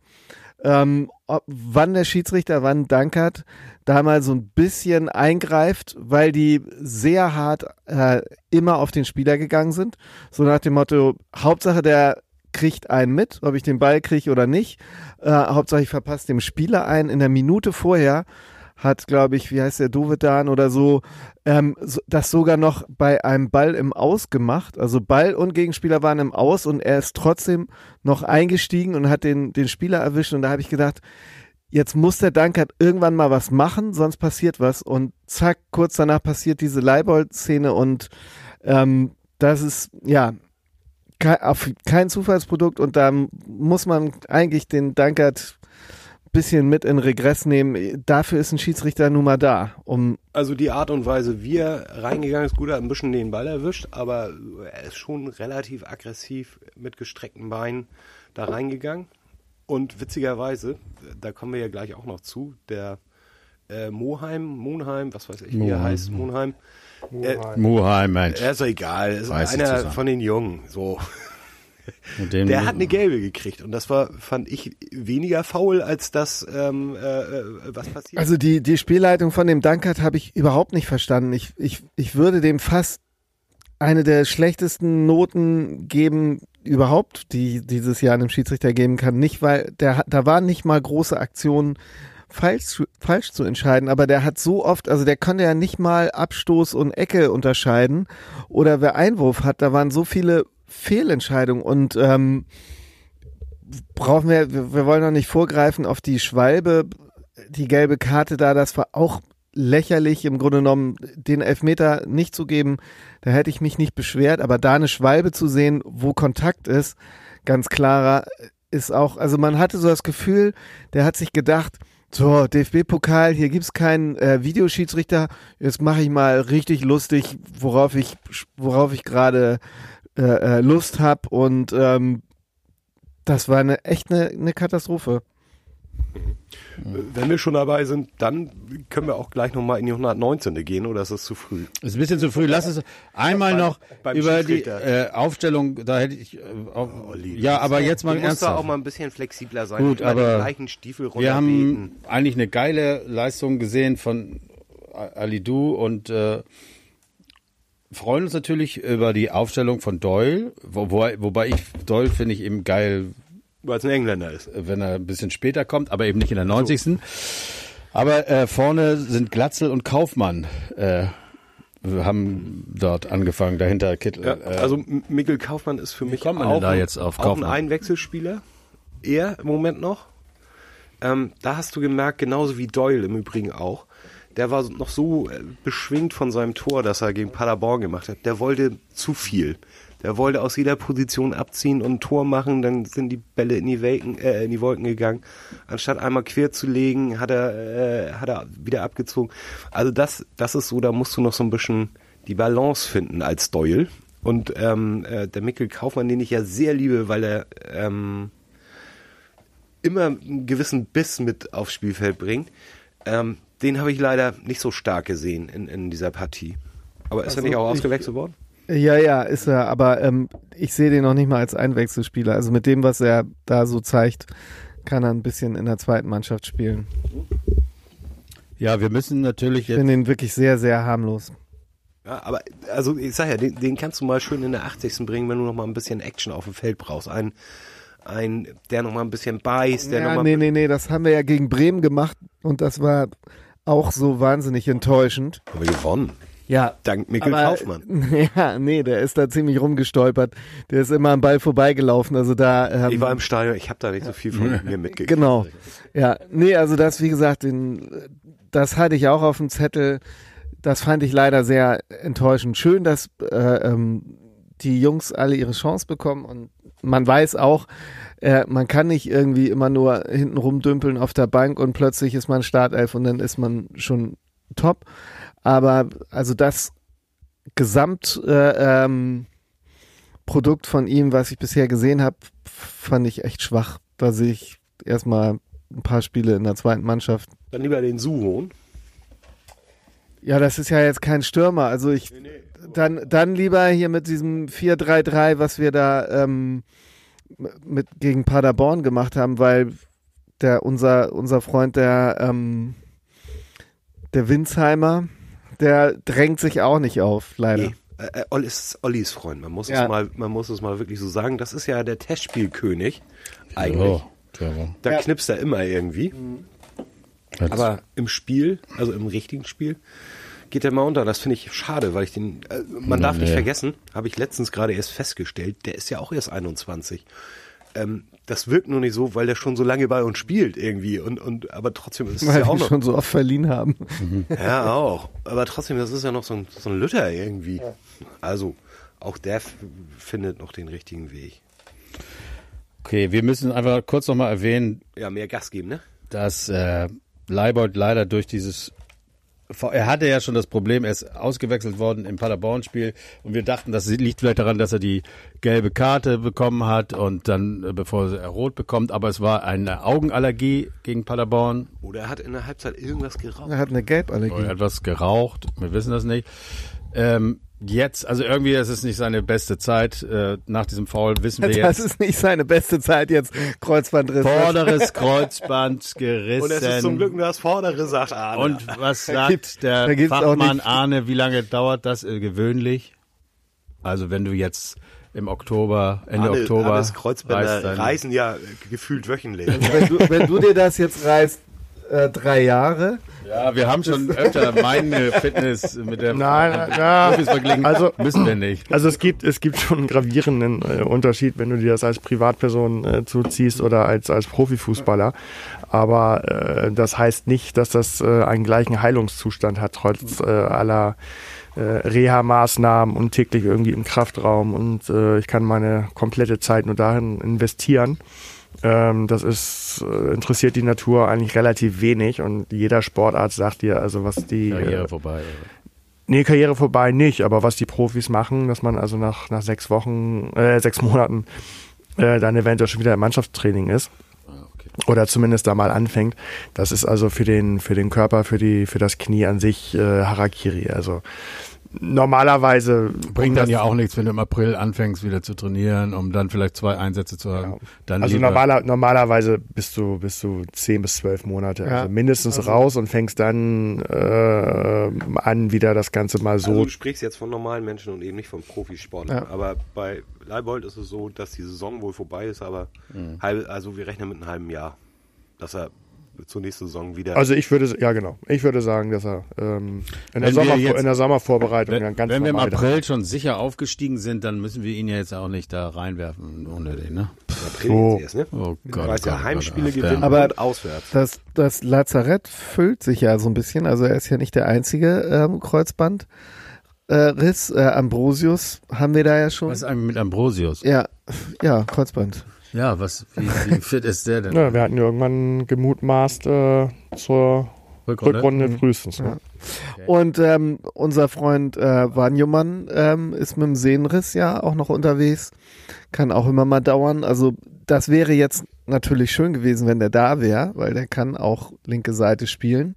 ähm, ob, wann der Schiedsrichter, wann Dankert da mal so ein bisschen eingreift, weil die sehr hart äh, immer auf den Spieler gegangen sind. So nach dem Motto, Hauptsache der kriegt einen mit, ob ich den Ball kriege oder nicht. Äh, Hauptsache ich verpasse dem Spieler einen. In der Minute vorher hat, glaube ich, wie heißt der, Dovedan oder so, ähm, so, das sogar noch bei einem Ball im Aus gemacht. Also Ball und Gegenspieler waren im Aus und er ist trotzdem noch eingestiegen und hat den, den Spieler erwischt. Und da habe ich gedacht, jetzt muss der Dankert irgendwann mal was machen, sonst passiert was. Und zack, kurz danach passiert diese Leibold-Szene und ähm, das ist, ja, kein Zufallsprodukt und da muss man eigentlich den Dankert bisschen mit in Regress nehmen. Dafür ist ein Schiedsrichter nun mal da. Um also die Art und Weise, wie er reingegangen ist, gut, er hat ein bisschen den Ball erwischt, aber er ist schon relativ aggressiv mit gestreckten Beinen da reingegangen. Und witzigerweise, da kommen wir ja gleich auch noch zu, der äh, Moheim, Monheim, was weiß ich, wie er heißt, Monheim. Moheim, Moheim Mensch. Er ist egal, ist Weiß einer von den Jungen, so. Der hat eine gelbe gekriegt und das war, fand ich, weniger faul als das, ähm, äh, äh, was passiert. Also die, die Spielleitung von dem Dankert habe ich überhaupt nicht verstanden. Ich, ich, ich würde dem fast eine der schlechtesten Noten geben überhaupt, die dieses Jahr einem Schiedsrichter geben kann. Nicht, weil der, da waren nicht mal große Aktionen falsch, falsch zu entscheiden, aber der hat so oft, also der konnte ja nicht mal Abstoß und Ecke unterscheiden oder wer Einwurf hat, da waren so viele Fehlentscheidungen und ähm, brauchen wir, wir, wir wollen noch nicht vorgreifen auf die Schwalbe, die gelbe Karte da, das war auch lächerlich im Grunde genommen, den Elfmeter nicht zu geben, da hätte ich mich nicht beschwert, aber da eine Schwalbe zu sehen, wo Kontakt ist, ganz klarer, ist auch, also man hatte so das Gefühl, der hat sich gedacht, so, DFB-Pokal, hier gibt's keinen äh, Videoschiedsrichter. Jetzt mache ich mal richtig lustig, worauf ich, worauf ich gerade äh, äh, Lust habe. Und ähm, das war eine echt eine, eine Katastrophe. Wenn wir schon dabei sind, dann können wir auch gleich nochmal in die 119. gehen, oder ist das zu früh? Ist ein bisschen zu früh. Lass es einmal beim, noch beim über die äh, Aufstellung, da hätte ich, äh, auch, oh, ja, aber jetzt mal ernsthaft. Du musst auch mal ein bisschen flexibler sein. Gut, aber gleichen Stiefel wir haben eigentlich eine geile Leistung gesehen von Alidu und äh, freuen uns natürlich über die Aufstellung von Doyle, wo, wo, wobei ich Doyle finde ich eben geil, weil es ein Engländer ist. Wenn er ein bisschen später kommt, aber eben nicht in der 90. So. Aber äh, vorne sind Glatzel und Kaufmann. Äh, haben dort angefangen, dahinter Kittel. Ja, äh, also Mikkel Kaufmann ist für mich auch, da jetzt auf auch ein Einwechselspieler. Er im Moment noch. Ähm, da hast du gemerkt, genauso wie Doyle im Übrigen auch, der war noch so äh, beschwingt von seinem Tor, das er gegen Paderborn gemacht hat. Der wollte zu viel. Der wollte aus jeder Position abziehen und ein Tor machen, dann sind die Bälle in die, Welken, äh, in die Wolken gegangen. Anstatt einmal quer zu legen, hat er, äh, hat er wieder abgezogen. Also das, das ist so, da musst du noch so ein bisschen die Balance finden als Doyle. Und ähm, äh, der Mikkel Kaufmann, den ich ja sehr liebe, weil er ähm, immer einen gewissen Biss mit aufs Spielfeld bringt, ähm, den habe ich leider nicht so stark gesehen in, in dieser Partie. Aber ist also er nicht auch ausgewechselt worden? Ja, ja, ist er, aber ähm, ich sehe den noch nicht mal als Einwechselspieler. Also mit dem, was er da so zeigt, kann er ein bisschen in der zweiten Mannschaft spielen. Ja, wir müssen natürlich jetzt. Ich finde ihn wirklich sehr, sehr harmlos. Ja, aber also ich sag ja, den, den kannst du mal schön in der 80. bringen, wenn du noch mal ein bisschen Action auf dem Feld brauchst. Ein, ein der noch mal ein bisschen beißt, der ja, noch mal nee, nee, nee, das haben wir ja gegen Bremen gemacht und das war auch so wahnsinnig enttäuschend. Haben wir gewonnen. Ja. Dank Mikkel aber, Kaufmann. Ja, nee, der ist da ziemlich rumgestolpert. Der ist immer am Ball vorbeigelaufen. Also da. Ähm, ich war im Stadion, ich habe da nicht so viel von mir mitgekriegt. Genau. Ja, nee, also das, wie gesagt, den, das hatte ich auch auf dem Zettel. Das fand ich leider sehr enttäuschend. Schön, dass äh, ähm, die Jungs alle ihre Chance bekommen und man weiß auch, äh, man kann nicht irgendwie immer nur hinten rumdümpeln auf der Bank und plötzlich ist man Startelf und dann ist man schon top. Aber also das Gesamtprodukt äh, ähm, von ihm, was ich bisher gesehen habe, fand ich echt schwach. Da sehe ich erstmal ein paar Spiele in der zweiten Mannschaft. Dann lieber den Suhon. Ja, das ist ja jetzt kein Stürmer. Also ich dann, dann lieber hier mit diesem 4-3-3, was wir da ähm, mit gegen Paderborn gemacht haben, weil der unser unser Freund der ähm, der Winsheimer, der drängt sich auch nicht auf, leider. Nee. Äh, Olli ist Ollis Freund, man muss, Ja. es mal, man muss es mal wirklich so sagen. Das ist ja der Testspielkönig eigentlich. Ja, ja. Da knipst er immer irgendwie. Das- Aber im Spiel, also im richtigen Spiel, geht er mal unter. Das finde ich schade, weil ich den, äh, man darf nicht Nee. vergessen, habe ich letztens gerade erst festgestellt, der ist ja auch erst 21. Ähm, das wirkt nur nicht so, weil der schon so lange bei uns spielt irgendwie und, und aber trotzdem ist es Weil ja auch wir noch. schon so oft verliehen haben. Ja, auch. Aber trotzdem, das ist ja noch so ein, so ein Lütter irgendwie. Also, auch der findet noch den richtigen Weg. Okay, wir müssen einfach kurz nochmal erwähnen, Ja, mehr Gas geben, ne? dass äh, Leibold leider durch dieses er hatte ja schon das Problem, er ist ausgewechselt worden im Paderborn-Spiel und wir dachten, das liegt vielleicht daran, dass er die gelbe Karte bekommen hat und dann, äh, bevor er rot bekommt, aber es war eine Augenallergie gegen Paderborn. Oder er hat in der Halbzeit irgendwas geraucht. Er hat eine Gelballergie. Er hat was geraucht, wir wissen das nicht. Ähm, jetzt, also irgendwie ist es nicht seine beste Zeit. Äh, nach diesem Foul wissen wir Das jetzt. ist nicht seine beste Zeit jetzt. Kreuzbandriss. Vorderes Kreuzband gerissen. Und es ist zum Glück nur das Vordere, sagt Arne. Und was sagt der Fachmann Arne, wie lange dauert das äh, gewöhnlich? Also wenn du jetzt im Oktober, Ende Arne, Oktober Arnes Kreuzbänder reißt reisen ja gefühlt wöchentlich. wenn, du, wenn du dir das jetzt reißt, äh, drei Jahre. Ja, wir haben schon öfter meine Fitness mit der Nein, ja, Profis verglichen. also- müssen wir nicht. Also es gibt, es gibt schon einen gravierenden äh, Unterschied, wenn du dir das als Privatperson äh, zuziehst oder als, als Profifußballer. Aber äh, das heißt nicht, dass das äh, einen gleichen Heilungszustand hat, trotz äh, aller äh, Reha-Maßnahmen und täglich irgendwie im Kraftraum. Und äh, ich kann meine komplette Zeit nur darin investieren. Ähm, das ist, äh, interessiert die Natur eigentlich relativ wenig und jeder Sportarzt sagt dir, also was die Karriere äh, vorbei. Nee, Karriere vorbei nicht, aber was die Profis machen, dass man also nach, nach sechs Wochen, äh, sechs Monaten äh, dann eventuell schon wieder im Mannschaftstraining ist Ah, okay. oder zumindest da mal anfängt, das ist also für den, für den Körper, für die, für das Knie an sich äh, Harakiri. Also normalerweise Bringt das, dann ja auch nichts, wenn du im April anfängst wieder zu trainieren, um dann vielleicht zwei Einsätze zu haben. Dann Also lieber- normaler, normalerweise bist du, bist du zehn bis zwölf Monate, Ja. also mindestens raus und fängst dann äh, an, wieder das Ganze mal so Also du sprichst jetzt von normalen Menschen und eben nicht von Profisportlern. Ja. Aber bei Leibold ist es so, dass die Saison wohl vorbei ist, aber halbe, also wir rechnen mit einem halben Jahr, dass er zur nächsten Saison wieder. Also ich würde, ja genau, ich würde sagen, dass er ähm, in, der Wenn wir Sommer, jetzt- in der Sommervorbereitung Wenn, dann ganz wenn wir im April schon sicher aufgestiegen sind, dann müssen wir ihn ja jetzt auch nicht da reinwerfen ohne den, ne? April jetzt erst, ne? Oh Gott. Weil oh ja Gott, Heimspiele oh Gott, gewinnen Aber- und auswärts. Das, das Lazarett füllt sich ja so ein bisschen. Also er ist ja nicht der einzige ähm, Kreuzband. Äh, Riss, äh, Ambrosius haben wir da ja schon. Was ist eigentlich mit Ambrosius? Ja, ja, Kreuzband. Ja, was, wie, wie fit ist der denn? Ja, wir hatten irgendwann gemutmaßt äh, zur Rückrunde frühestens. Ne? Und ähm, unser Freund äh, Wanjomann ähm, ist mit dem Sehnenriss ja auch noch unterwegs. Kann auch immer mal dauern. Also das wäre jetzt natürlich schön gewesen, wenn der da wäre, weil der kann auch linke Seite spielen.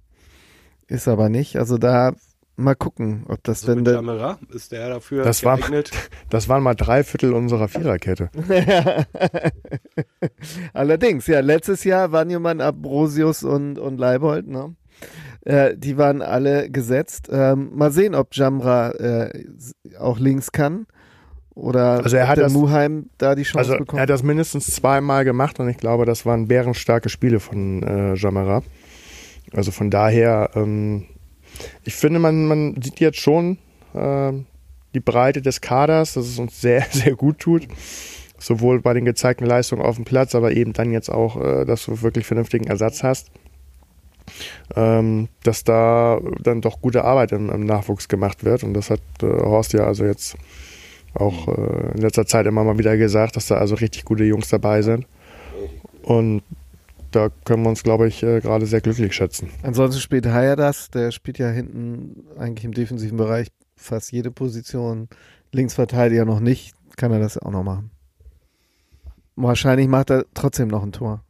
Ist aber nicht. Also da mal gucken, ob das So denn mit der, Jamera ist der dafür Das war- geeignet. Das waren mal drei Viertel unserer Viererkette. Allerdings, ja, letztes Jahr waren jemand Abrosius und, und Leibold, ne? Äh, die waren alle gesetzt. Ähm, mal sehen, ob Jamra äh, auch links kann. Oder Also er hat der das- Muheim da die Chance Also bekommt. er hat das mindestens zweimal gemacht und ich glaube, das waren bärenstarke Spiele von äh, Jamara. Also von daher, ähm, ich finde, man, man sieht jetzt schon ähm, die Breite des Kaders, dass es uns sehr, sehr gut tut. Sowohl bei den gezeigten Leistungen auf dem Platz, aber eben dann jetzt auch, äh, dass du wirklich vernünftigen Ersatz hast. Ähm, dass da dann doch gute Arbeit im, im Nachwuchs gemacht wird. Und das hat äh, Horst ja also jetzt auch äh, in letzter Zeit immer mal wieder gesagt, dass da also richtig gute Jungs dabei sind. Und da können wir uns, glaube ich, äh, gerade sehr glücklich schätzen. Ansonsten spielt Haya das, der spielt ja hinten eigentlich im defensiven Bereich fast jede Position. Linksverteidiger noch nicht, kann er das auch noch machen. Wahrscheinlich macht er trotzdem noch ein Tor.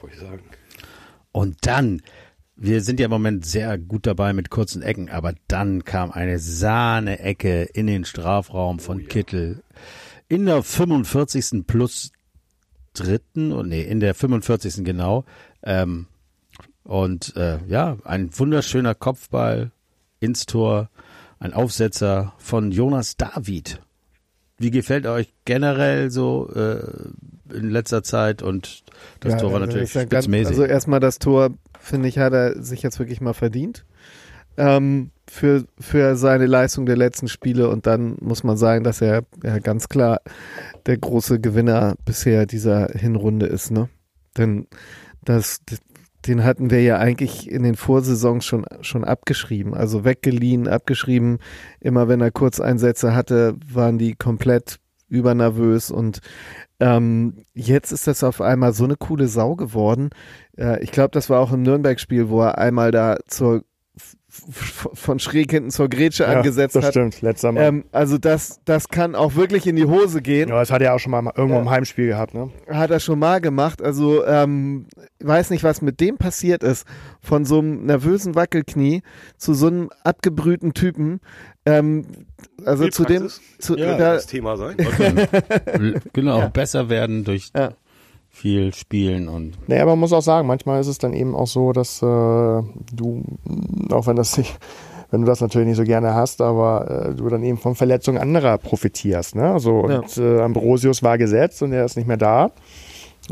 Wollte ich sagen. Und dann wir sind ja im Moment sehr gut dabei mit kurzen Ecken, aber dann kam eine Sahne-Ecke in den Strafraum von Kittel in der 45. plus dritten, und nee, in der 45. genau. Ähm, und äh, ja, ein wunderschöner Kopfball ins Tor, ein Aufsetzer von Jonas David. Wie gefällt euch generell so äh, in letzter Zeit? Und das Ja, Tor war also natürlich ich sag ganz- spitzmäßig. Also erstmal das Tor, finde ich, hat er sich jetzt wirklich mal verdient. Ähm, für, für seine Leistung der letzten Spiele und dann muss man sagen, dass er ja, ganz klar der große Gewinner bisher dieser Hinrunde ist, ne? Denn das, den hatten wir ja eigentlich in den Vorsaisons schon, schon abgeschrieben, also weggeliehen, abgeschrieben. Immer wenn er Kurzeinsätze hatte, waren die komplett übernervös und ähm, jetzt ist das auf einmal so eine coole Sau geworden. Äh, ich glaube, das war auch im Nürnberg-Spiel, wo er einmal da zur von schräg hinten zur Grätsche angesetzt das hat. stimmt. Letzter Mal. Ähm, also das, das kann auch wirklich in die Hose gehen. ja, das hat er auch schon mal irgendwo im Heimspiel gehabt, ne? Hat er schon mal gemacht. Also ähm, weiß nicht, was mit dem passiert ist. Von so einem nervösen Wackelknie zu so einem abgebrühten Typen. Ähm, also zu dem, zu, Ja, da, das Thema sein. genau, besser werden durch Ja. Viel Spielen und Naja, man muss auch sagen, manchmal ist es dann eben auch so, dass äh, du, mh, auch wenn das nicht, wenn du das natürlich nicht so gerne hast, aber äh, du dann eben von Verletzungen anderer profitierst. Ne? Also, und äh, Ambrosius war gesetzt und er ist nicht mehr da.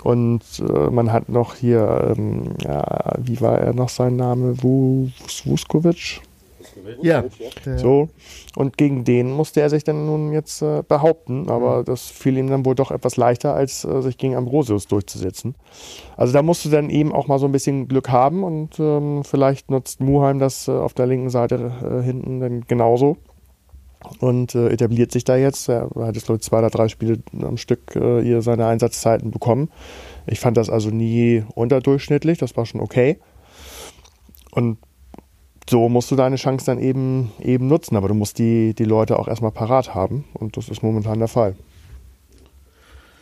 Und äh, man hat noch hier, ähm, ja, wie war er noch sein Name? Vus- Vuskovic? Ja, So. Und gegen den musste er sich dann nun jetzt äh, behaupten, aber das fiel ihm dann wohl doch etwas leichter, als äh, sich gegen Ambrosius durchzusetzen. Also da musst du dann eben auch mal so ein bisschen Glück haben und ähm, vielleicht nutzt Muheim das äh, auf der linken Seite äh, hinten dann genauso und äh, etabliert sich da jetzt. Er hat jetzt, glaube ich, zwei oder drei Spiele am Stück äh, hier seine Einsatzzeiten bekommen. Ich fand das also nie unterdurchschnittlich, das war schon okay. Und so musst du deine Chance dann eben, eben nutzen, aber du musst die, die Leute auch erstmal parat haben und das ist momentan der Fall.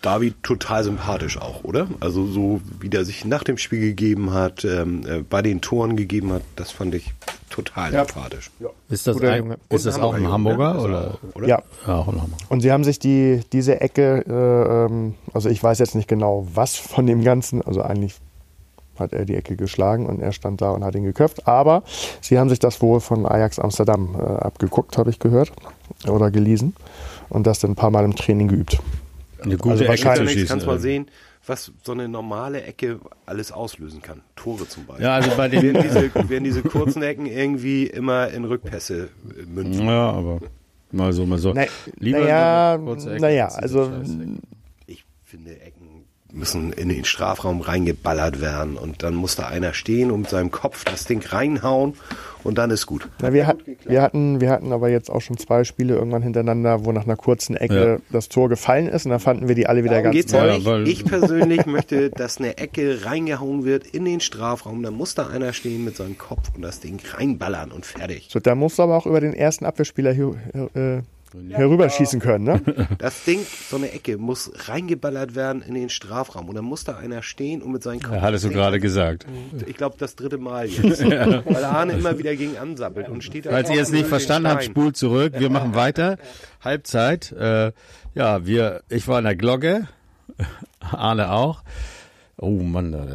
David total sympathisch auch, oder? Also so wie der sich nach dem Spiel gegeben hat, ähm, äh, bei den Toren gegeben hat, das fand ich total Ja. sympathisch. ist das, ein, ist das auch ein Hamburger ne? oder? Oder? Ja, Ja, auch ein Hamburger. und sie haben sich die, diese Ecke, äh, ähm, also ich weiß jetzt nicht genau, was von dem Ganzen, also eigentlich hat er die Ecke geschlagen und er stand da und hat ihn geköpft, aber sie haben sich das wohl von Ajax Amsterdam äh, abgeguckt, habe ich gehört oder gelesen und das dann ein paar Mal im Training geübt. Eine gute Also Ecke zu schießen. kannst mal äh. sehen, was so eine normale Ecke alles auslösen kann. Tore zum Beispiel. Ja, also bei den. Werden diese, werden diese kurzen Ecken irgendwie immer in Rückpässe äh, münzen. Ja, aber mal so, mal so. Na, Lieber naja, kurze Ecke naja, als also. Ich finde, Ecken müssen in den Strafraum reingeballert werden und dann muss da einer stehen und mit seinem Kopf das Ding reinhauen und dann ist gut. Na, wir, hat, wir, hatten, wir hatten aber jetzt auch schon zwei Spiele irgendwann hintereinander, wo nach einer kurzen Ecke Ja. das Tor gefallen ist und da fanden wir die alle wieder Darum ganz toll. Ja, ich persönlich möchte, dass eine Ecke reingehauen wird in den Strafraum. Da muss da einer stehen mit seinem Kopf und das Ding reinballern und fertig. So, da musst du aber auch über den ersten Abwehrspieler hier, äh, herüberschießen können. Ne? Das Ding, so eine Ecke, muss reingeballert werden in den Strafraum. Und dann muss da einer stehen und mit seinem Kopf. Ja, hattest du gerade gesagt. Ich glaube, das dritte Mal jetzt. Weil Arne immer wieder gegen ansappelt und steht da. Falls ihr es nicht den verstanden habt, spult zurück. Wir machen weiter. Halbzeit. Äh, ja, wir, ich war in der Glocke. Arne auch. Oh Mann, da,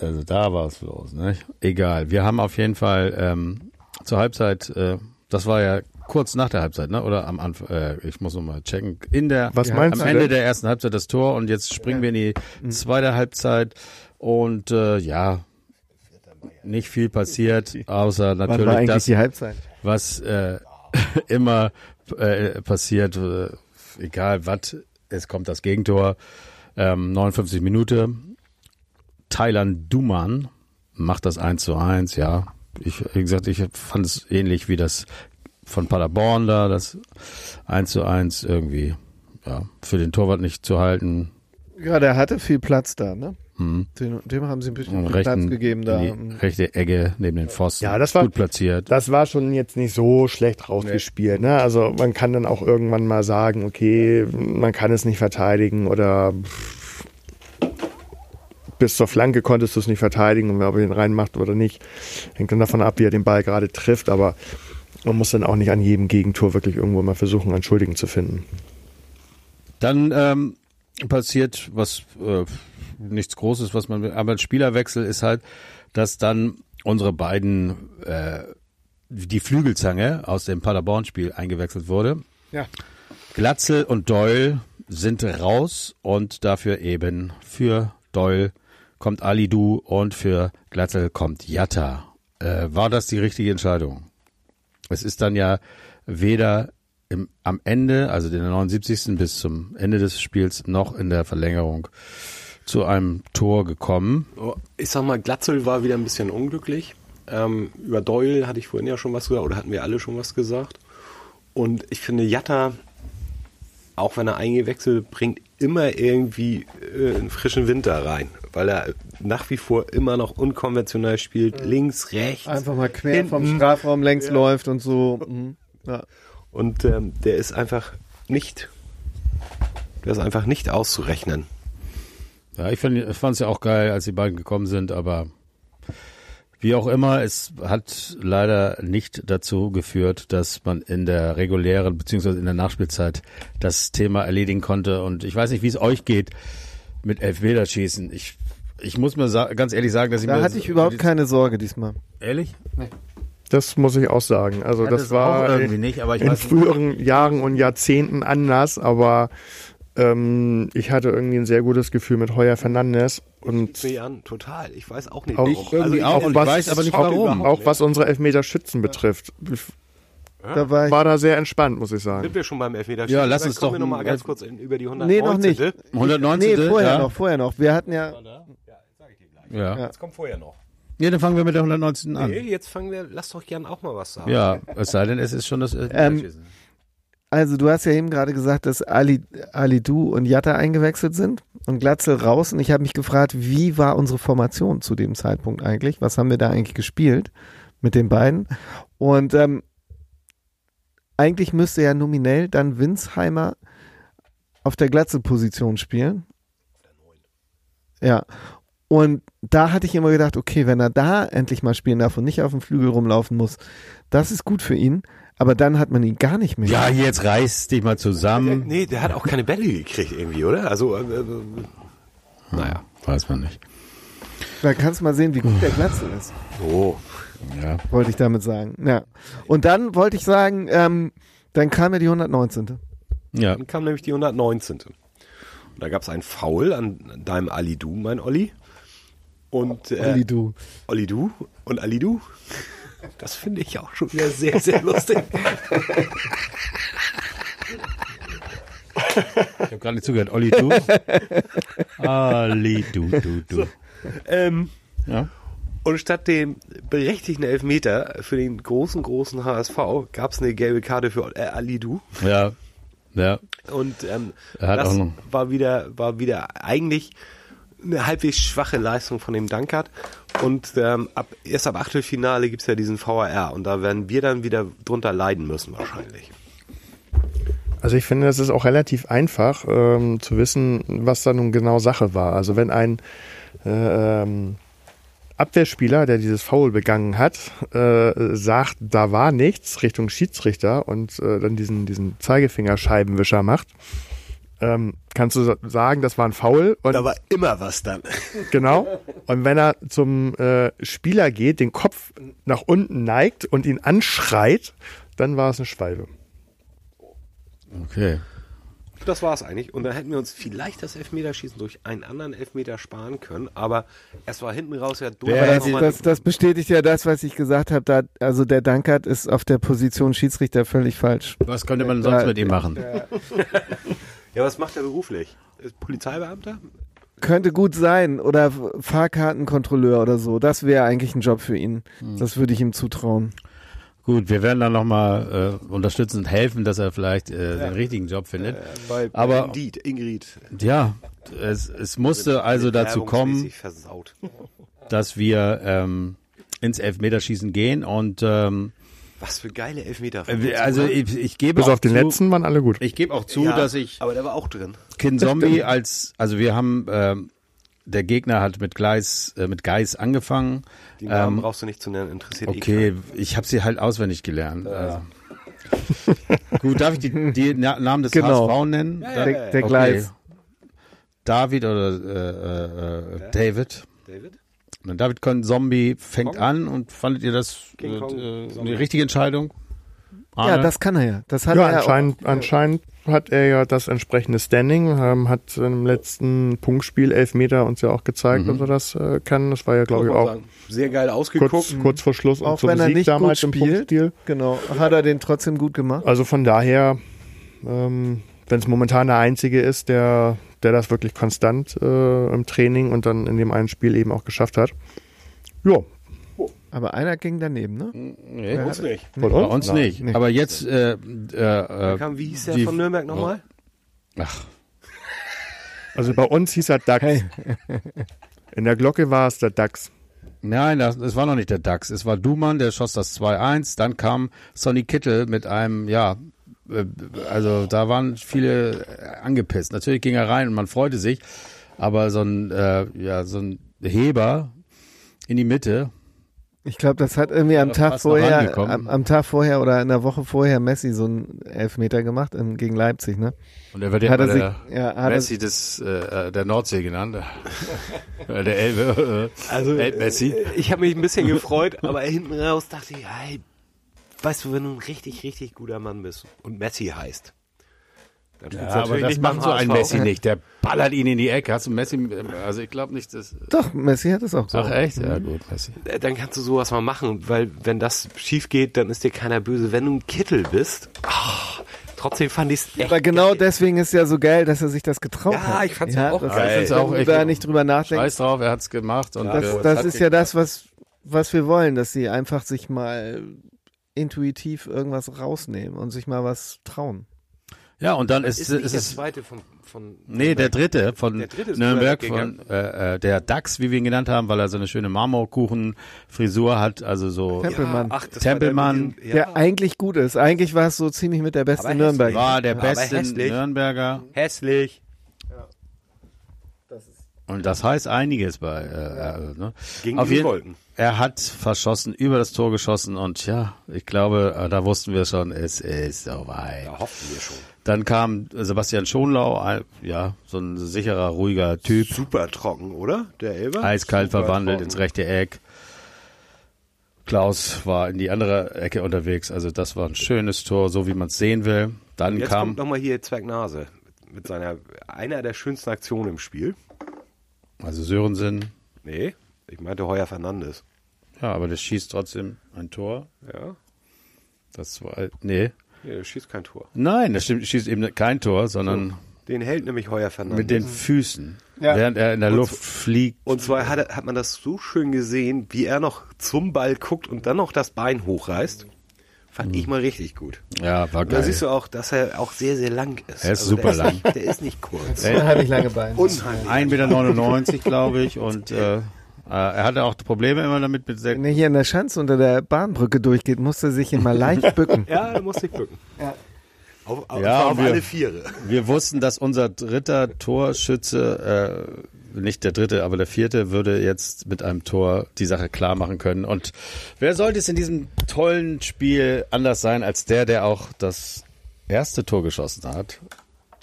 also da war es los. Ne? Egal. Wir haben auf jeden Fall ähm, zur Halbzeit, äh, das war ja kurz nach der Halbzeit, ne? Oder am Anfang, äh, ich muss noch mal checken. In der Was ja, meinst am du Ende der ersten Halbzeit das Tor und jetzt springen wir in die zweite Halbzeit und äh, ja, nicht viel passiert, außer natürlich das, die Halbzeit? was äh, immer äh, passiert, äh, egal was, es kommt das Gegentor. Ähm, 59 Minuten. Thailand Duman macht das 1 zu 1, ja. Ich, wie gesagt, ich fand es ähnlich wie das von Paderborn da, das 1 zu 1 irgendwie, ja, für den Torwart nicht zu halten. Ja, der hatte viel Platz da, ne? Hm. Dem, dem haben sie ein bisschen viel Platz rechten, gegeben da. die rechte Ecke neben den Pfosten. Ja, das war- gut platziert. Das war schon jetzt nicht so schlecht rausgespielt. Ne? Also man kann dann auch irgendwann mal sagen, okay, man kann es nicht verteidigen oder bis zur Flanke konntest du es nicht verteidigen und ob er ihn reinmacht oder nicht, hängt dann davon ab, wie er den Ball gerade trifft, aber man muss dann auch nicht an jedem Gegentor wirklich irgendwo mal versuchen, einen Schuldigen zu finden. Dann ähm, passiert was äh, nichts Großes, was man aber ein Spielerwechsel ist halt, dass dann unsere beiden äh, die Flügelzange aus dem Paderborn-Spiel eingewechselt wurde. Ja. Glatzel und Doyle sind raus und dafür eben für Doyle kommt Alidu und für Glatzel kommt Jatta. Äh, war das die richtige Entscheidung? Es ist dann ja weder im, am Ende, also den 79. bis zum Ende des Spiels, noch in der Verlängerung zu einem Tor gekommen. Oh, Ich sag mal, Glatzel war wieder ein bisschen unglücklich. Ähm, über Doyle hatte ich vorhin ja schon was gesagt, oder hatten wir alle schon was gesagt. Und ich finde, Jatta, auch wenn er eingewechselt, bringt immer irgendwie äh, einen frischen Winter rein, weil er nach wie vor immer noch unkonventionell spielt, links, rechts. Einfach mal quer Hinten. vom Strafraum längs läuft und so. Mhm. Ja. Und ähm, der ist einfach nicht, der ist einfach nicht auszurechnen. Ja, ich fand es ja auch geil, als die beiden gekommen sind, aber wie auch immer, es hat leider nicht dazu geführt, dass man in der regulären beziehungsweise in der Nachspielzeit das Thema erledigen konnte. Und ich weiß nicht, wie es euch geht mit Elfmeterschießen. Ich, ich muss mir ganz ehrlich sagen, dass ich Da mir hatte ich überhaupt keine Sorge diesmal. ehrlich. Das muss ich auch sagen. Also Ja, das, das war auch irgendwie nicht, aber ich in weiß nicht. früheren Jahren und Jahrzehnten anders, aber ähm, ich hatte irgendwie ein sehr gutes Gefühl mit Heuer Fernandes und Nee, Jan, total. Ich weiß auch nicht. Auch warum. irgendwie ich- auch ich was- weiß aber nicht auch, warum. Auch was unsere Elfmeterschützen betrifft. Ich Da war ich, war da sehr entspannt, muss ich sagen. Sind wir schon beim Elfmeter? Ja, lass uns kommen doch wir noch mal ganz kurz in, über die 100 Nee, noch nicht. 119. nee, vorher ja. noch, vorher noch. Wir hatten ja, Ja. Ja. Jetzt kommt vorher noch. ja, dann fangen wir mit der 119. an. Nee, jetzt fangen wir, lass doch gern auch mal was sagen. Ja, es sei denn, es ist schon das Elfmeterschießen. also du hast ja eben gerade gesagt, dass Ali, Ali Du und Jatta eingewechselt sind und Glatzel raus. Und ich habe mich gefragt, wie war unsere Formation zu dem Zeitpunkt eigentlich? Was haben wir da eigentlich gespielt mit den beiden? Und ähm, eigentlich müsste ja nominell dann Winsheimer auf der Glatzel-Position spielen. Ja. Und da hatte ich immer gedacht, okay, wenn er da endlich mal spielen darf und nicht auf dem Flügel rumlaufen muss, das ist gut für ihn. Aber dann hat man ihn gar nicht mehr. Ja, jetzt reiß dich mal zusammen. Nee, der hat auch keine Bälle gekriegt irgendwie, oder? Also, äh, äh, naja. Weiß man nicht. Da kannst du mal sehen, wie gut der Glatzel ist, Oh. Ja. wollte ich damit sagen. Ja. Und dann wollte ich sagen, ähm, dann kam ja die 119. Ja. Dann kam nämlich die 119. Und da gab es einen Foul an deinem Alidu, mein Olli. Und äh, Olli, du. Olli du und Ali du. Das finde ich auch schon wieder sehr, sehr lustig. Ich habe gerade nicht zugehört. Olli, du? Ali, du, du, du. ähm, Ja. und statt dem berechtigten Elfmeter für den großen, großen HSV gab es eine gelbe Karte für äh, Ali du. Ja. Ja. Und ähm, Er hat das auch noch- war wieder, war wieder eigentlich eine halbwegs schwache Leistung von dem Dankert. Und ähm, ab, erst ab Achtelfinale gibt's ja diesen VAR und da werden wir dann wieder drunter leiden müssen wahrscheinlich. Also ich finde, es ist auch relativ einfach ähm, zu wissen, was da nun genau Sache war. Also wenn ein äh, ähm, Abwehrspieler, der dieses Foul begangen hat, äh, sagt, da war nichts Richtung Schiedsrichter und äh, dann diesen, diesen Zeigefingerscheibenwischer macht, ähm, kannst du sa- sagen, das war ein Foul und Da war immer was dann. Genau. Und wenn er zum äh, Spieler geht, den Kopf nach unten neigt und ihn anschreit, dann war es eine Schwalbe. Okay. Das war's eigentlich. Und dann hätten wir uns vielleicht das Elfmeterschießen durch einen anderen Elfmeter sparen können, aber es war hinten raus ja hätte Das, das, das bestätigt ja das, was ich gesagt habe. Da, also der Dankert ist auf der Position Schiedsrichter völlig falsch. Was könnte man sonst mit ihm machen? Ja, was macht er beruflich? Ist Polizeibeamter? Könnte gut sein. Oder Fahrkartenkontrolleur oder so. Das wäre eigentlich ein Job für ihn. Das würde ich ihm zutrauen. Gut, wir werden dann nochmal äh, unterstützen und helfen, dass er vielleicht äh, den richtigen Job findet. Bei Aber- Indeed, Ingrid. Ja, es, es musste also dazu kommen, dass wir ähm, ins Elfmeterschießen gehen und ähm, Was für geile Elfmeter. äh, also ich, ich gebe Bis auch auf den zu, letzten waren alle gut. Ich gebe auch zu, Ja, dass ich Aber der war auch drin. Kin Zombie als, also wir haben ähm, der Gegner hat mit Gleis, äh, mit Geis angefangen. Die Namen Ähm, brauchst du nicht zu nennen, interessiert eh Okay, ich habe sie halt auswendig gelernt. Also. Gut, darf ich die, die Na Namen des Genau. HSV nennen? Ja, Dann- ja, Der, der Okay. Gleis. David oder äh, äh, David. David? Und David Con Zombie fängt Kong? an und fandet ihr das äh, eine richtige Entscheidung? Ja, Arne? das kann er ja. Das hat Ja, er ja anscheinend, anscheinend hat er ja das entsprechende Standing, ähm, hat im letzten Punktspiel Elfmeter uns ja auch gezeigt, dass er das äh, kann. Das war ja, glaube ich, auch sagen. Sehr geil ausgeguckt. kurz, kurz vor Schluss Auch und zum wenn er Sieg nicht damals gut im spielt. Punktspiel. Genau. Hat er den trotzdem gut gemacht? Also von daher, ähm, wenn es momentan der Einzige ist, der, der das wirklich konstant äh, im Training und dann in dem einen Spiel eben auch geschafft hat. Ja, Aber einer ging daneben, ne? Nee, Bei uns nicht. bei uns Nein. nicht. Nee. Aber jetzt, äh, äh, äh, kam, wie hieß der die- von Nürnberg nochmal? ach, Also bei uns hieß er DAX. Hey. In der Glocke war es der DAX. nein, das, das war noch nicht der DAX. Es war Dumann, der schoss das 2-1. Dann kam Sonny Kittel mit einem, ja, also da waren viele äh, angepisst. Natürlich ging er rein und man freute sich. Aber so ein, äh, ja, so ein Heber in die Mitte, Ich glaube, das hat irgendwie am Tag vorher, am, am Tag vorher oder in der Woche vorher Messi so einen Elfmeter gemacht in, gegen Leipzig, ne? Und er wird ja Hat er sich- der ja, er- Messi des, äh, der Nordsee genannt. Äh, der Elbe. Äh, Also, Elb-Messi. äh, ich habe mich ein bisschen gefreut, aber hinten raus dachte ich, hey, weißt du, wenn du ein richtig, richtig guter Mann bist und Messi heißt, dann Ja, aber das nicht macht so ein. Messi nicht. Der ballert ihn in die Ecke. Hast du Messi? Also ich glaube nicht, dass. Doch, Messi hat es auch so. Ach echt? Ja gut, Messi. Äh, Dann kannst du sowas mal machen, weil wenn das schief geht, dann ist dir keiner böse. Wenn du ein Kittel bist, ah, trotzdem fand ich es echt Aber genau geil. deswegen ist ja so geil, dass er sich das getraut Ja, hat. ich fand's auch das geil. Ist auch auch echt- da nicht drüber nachdenken. Scheiß drauf, er hat's gemacht und Ja, äh, Das, das ist ja das, was, was wir wollen, dass sie einfach sich mal intuitiv irgendwas rausnehmen und sich mal was trauen. Ja, und dann ist, ist ist, nicht der es zweite von, von Nee, der dritte von Der dritte ist Nürnberg, von äh, äh, der Dax, wie wir ihn genannt haben, weil er so eine schöne Marmorkuchen-Frisur hat, also so Tempelmann. ach, das Tempelmann. war der dem- ja. Der eigentlich gut ist. Eigentlich war es so ziemlich mit der beste Aber Nürnberg. war der beste. Nürnberger hässlich. Und das heißt einiges bei äh, äh, ne? Gegen Auf die jeden wollten. Er hat verschossen, über das Tor geschossen und ja, ich glaube, äh, da wussten wir schon, es ist soweit. Da hofften wir schon. Dann kam Sebastian Schonlau, ein, ja, so ein sicherer, ruhiger Typ, Super trocken, oder? Der Elber? eiskalt Super verwandelt trocken. ins rechte Eck. Klaus war in die andere Ecke unterwegs, also das war ein schönes Tor, so wie man es sehen will. Dann Jetzt kam nochmal hier Zwergnase mit seiner, einer der schönsten Aktionen im Spiel. Also Sörensen, Nee, ich meinte Heuer Fernandes. ja, aber der schießt trotzdem ein Tor. Ja, Das war, nee, nee, der schießt kein Tor. nein, der stimmt, schießt eben kein Tor, sondern Den hält nämlich Heuer Fernandes. mit den Füßen, Ja. während er in der Und Luft fliegt. Und zwar hat, hat man das so schön gesehen, wie er noch zum Ball guckt und dann noch das Bein hochreißt. Fand ich mal richtig gut. Ja, war Und da geil. siehst du auch, dass er auch sehr, sehr lang ist. Also Er ist super der lang. Ist nicht, der ist nicht kurz. Unheimlich lange Beine. Unheimlich. 1,99 Meter, glaube ich, und äh, äh, er hatte auch Probleme immer damit mit Wenn er hier in der Schanze unter der Bahnbrücke durchgeht, muss er sich immer leicht bücken. Ja, da musste ich bücken. Auf, auf, Ja, auf wir- alle Viere. Wir wussten, dass unser dritter Torschütze, äh, nicht der dritte, aber der vierte, würde jetzt mit einem Tor die Sache klar machen können. Und wer sollte es in diesem tollen Spiel anders sein als der, der auch das erste Tor geschossen hat?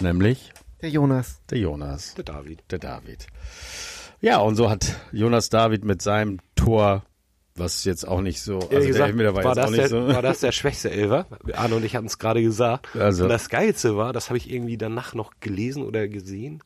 Nämlich Der Jonas. der Jonas, Der David. der David. Ja, und so hat Jonas David mit seinem Tor, was jetzt auch nicht so, also Ehrlich der gesagt, Elfmeter war, war, jetzt auch nicht der, so. war das der schwächste Elfer? Arne und ich hatten es gerade gesagt. Also- Und das Geilste war, das habe ich irgendwie danach noch gelesen oder gesehen.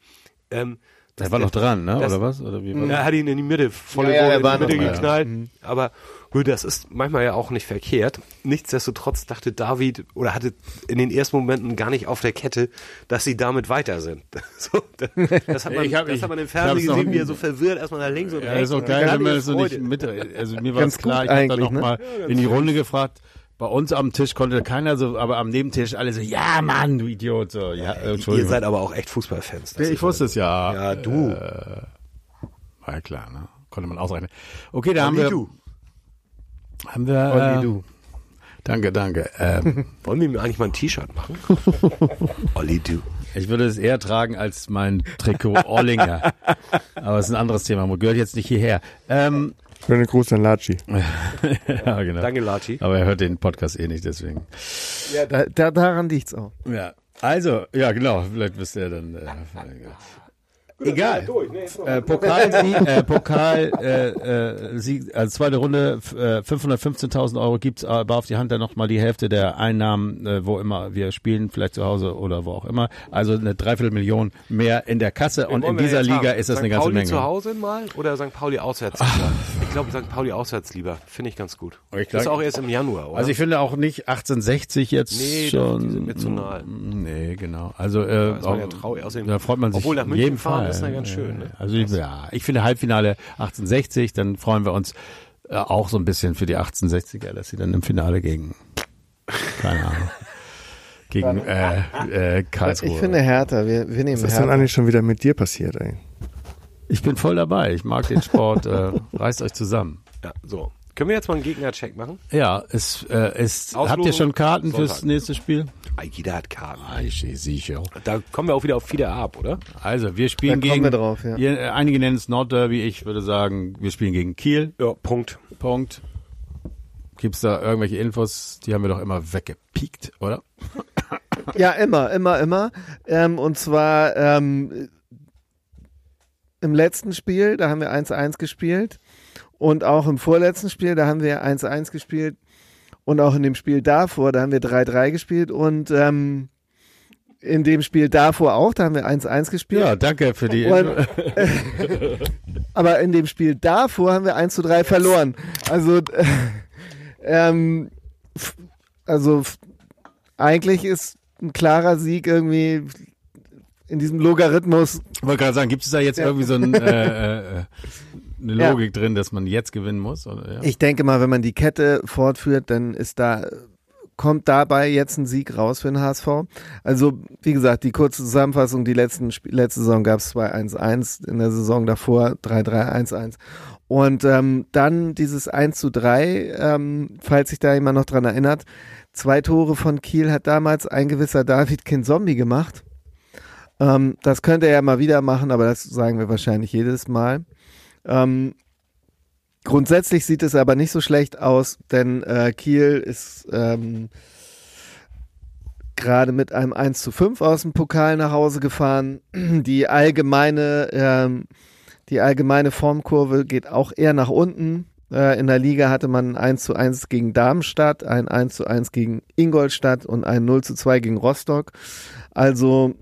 Ähm, Der war noch dran, ne? das- Oder was? Oder wie war Er hat ihn in die Mitte, volle Ja, ja, in die Mitte noch- ja. geknallt. Aber gut, das ist manchmal ja auch nicht verkehrt. Nichtsdestotrotz dachte David oder hatte in den ersten Momenten gar nicht auf der Kette, dass sie damit weiter sind. So, das hat man, Ich hab- das ich- hat man im Fernsehen gesehen, wie er so verwirrt erstmal nach links und Ja, rechts. ist auch geil, wenn man nicht das so nicht mit, also mir war Ganz es klar, ich habe dann eigentlich, noch ne? mal in die Runde gefragt, bei uns am Tisch konnte keiner so, aber am Nebentisch alle so, ja Mann, du Idiot, so, ja, äh, Ihr seid aber auch echt Fußballfans. das ich wusste es ja. Ja, du. Äh, war ja klar, ne? Konnte man ausrechnen. Okay, da haben wir, du. haben wir, Olli, äh, du. Danke, danke. Ähm, Wollen wir ihm eigentlich mal ein T-Shirt machen? Olli, du. ich würde es eher tragen als mein Trikot Orlinger. Aber es ist ein anderes Thema. Gehört jetzt nicht hierher. Ähm, Schönen Gruß an Laci. ja, genau. Danke, Lati. Aber er hört den Podcast eh nicht, deswegen. Ja, da, da, daran liegt's auch. Ja. Also, ja, genau. Vielleicht bist du ja dann. Äh, Egal. Äh, Pokalsieg, äh, Pokal, äh, äh, Sieg, also zweite Runde, äh, 515.000 Euro gibt's aber auf die Hand dann nochmal die Hälfte der Einnahmen, äh, wo immer wir spielen, vielleicht zu Hause oder wo auch immer. Also eine Dreiviertelmillion mehr in der Kasse und in dieser Liga haben? ist das St. eine ganze Pauli Menge. zu Hause mal oder St. Pauli auswärts lieber? Ich glaube St. Pauli auswärts lieber. Finde ich ganz gut. Ich Das ist glaub- auch erst im Januar, oder? Also ich finde auch nicht 1860 jetzt Nee, schon. die sind mir zu nahe. Nee, genau. Also äh, ja auch- traurig. Außerdem- da freut man sich obwohl nach München jedem fahren Fall. ist ja ganz schön, ne? Also ja, ich finde Halbfinale 1860, dann freuen wir uns äh, auch so ein bisschen für die 1860er, dass sie dann im Finale gegen keine Ahnung gegen äh, äh, Karlsruhe. Ich finde härter. Wir, wir nehmen Was ist denn härter. eigentlich schon wieder mit dir passiert, ey? Ich bin voll dabei. Ich mag den Sport. Äh, reißt euch zusammen. ja, so. Können wir jetzt mal einen Gegnercheck machen? Ja, es äh, ist. Auslosung Habt ihr schon Karten fürs Sonntag. nächste Spiel? Ah, jeder hat Karten. Ah, ich sehe sicher. Da kommen wir auch wieder auf Fide ab, oder? Also, wir spielen Da kommen gegen. wir drauf, ja. Ihr, äh, einige nennen es Nordderby. Ich würde sagen, wir spielen gegen Kiel. Ja, Punkt. Punkt. Gibt's da irgendwelche Infos? Die haben wir doch immer weggepiekt, oder? Ja, immer, immer, immer. Ähm, und zwar ähm, im letzten Spiel, da haben wir 1-1 gespielt. Und auch im vorletzten Spiel, da haben wir 1-1 gespielt. Und auch in dem Spiel davor, da haben wir 3-3 gespielt. Und ähm, in dem Spiel davor auch, da haben wir 1-1 gespielt. Ja, danke für die Und- Info. Aber in dem Spiel davor haben wir 1 zu 3 verloren. Also, äh, ähm, also eigentlich ist ein klarer Sieg irgendwie in diesem Logarithmus. Ich wollte gerade sagen, gibt es da jetzt irgendwie so ein, äh, äh, eine Ja. Logik drin, dass man jetzt gewinnen muss? Oder? Ja? Ich denke mal, wenn man die Kette fortführt, dann ist da kommt dabei jetzt ein Sieg raus für den HSV. Also, wie gesagt, die kurze Zusammenfassung, die letzten Sp letzte Saison gab es 2-1-1, in der Saison davor 3-3-1-1. Und ähm, dann dieses 1 zu 3, ähm, falls sich da jemand noch dran erinnert, zwei Tore von Kiel hat damals ein gewisser David Kinzombie gemacht. Ähm, das könnte er ja mal wieder machen, aber das sagen wir wahrscheinlich jedes Mal. Ähm, Grundsätzlich sieht es aber nicht so schlecht aus, denn äh, Kiel ist ähm, gerade mit einem 1 zu 5 aus dem Pokal nach Hause gefahren. Die allgemeine, ähm, die allgemeine Formkurve geht auch eher nach unten. Äh, in der Liga hatte man ein 1 zu 1 gegen Darmstadt, ein 1 zu 1 gegen Ingolstadt und ein 0 zu 2 gegen Rostock. Also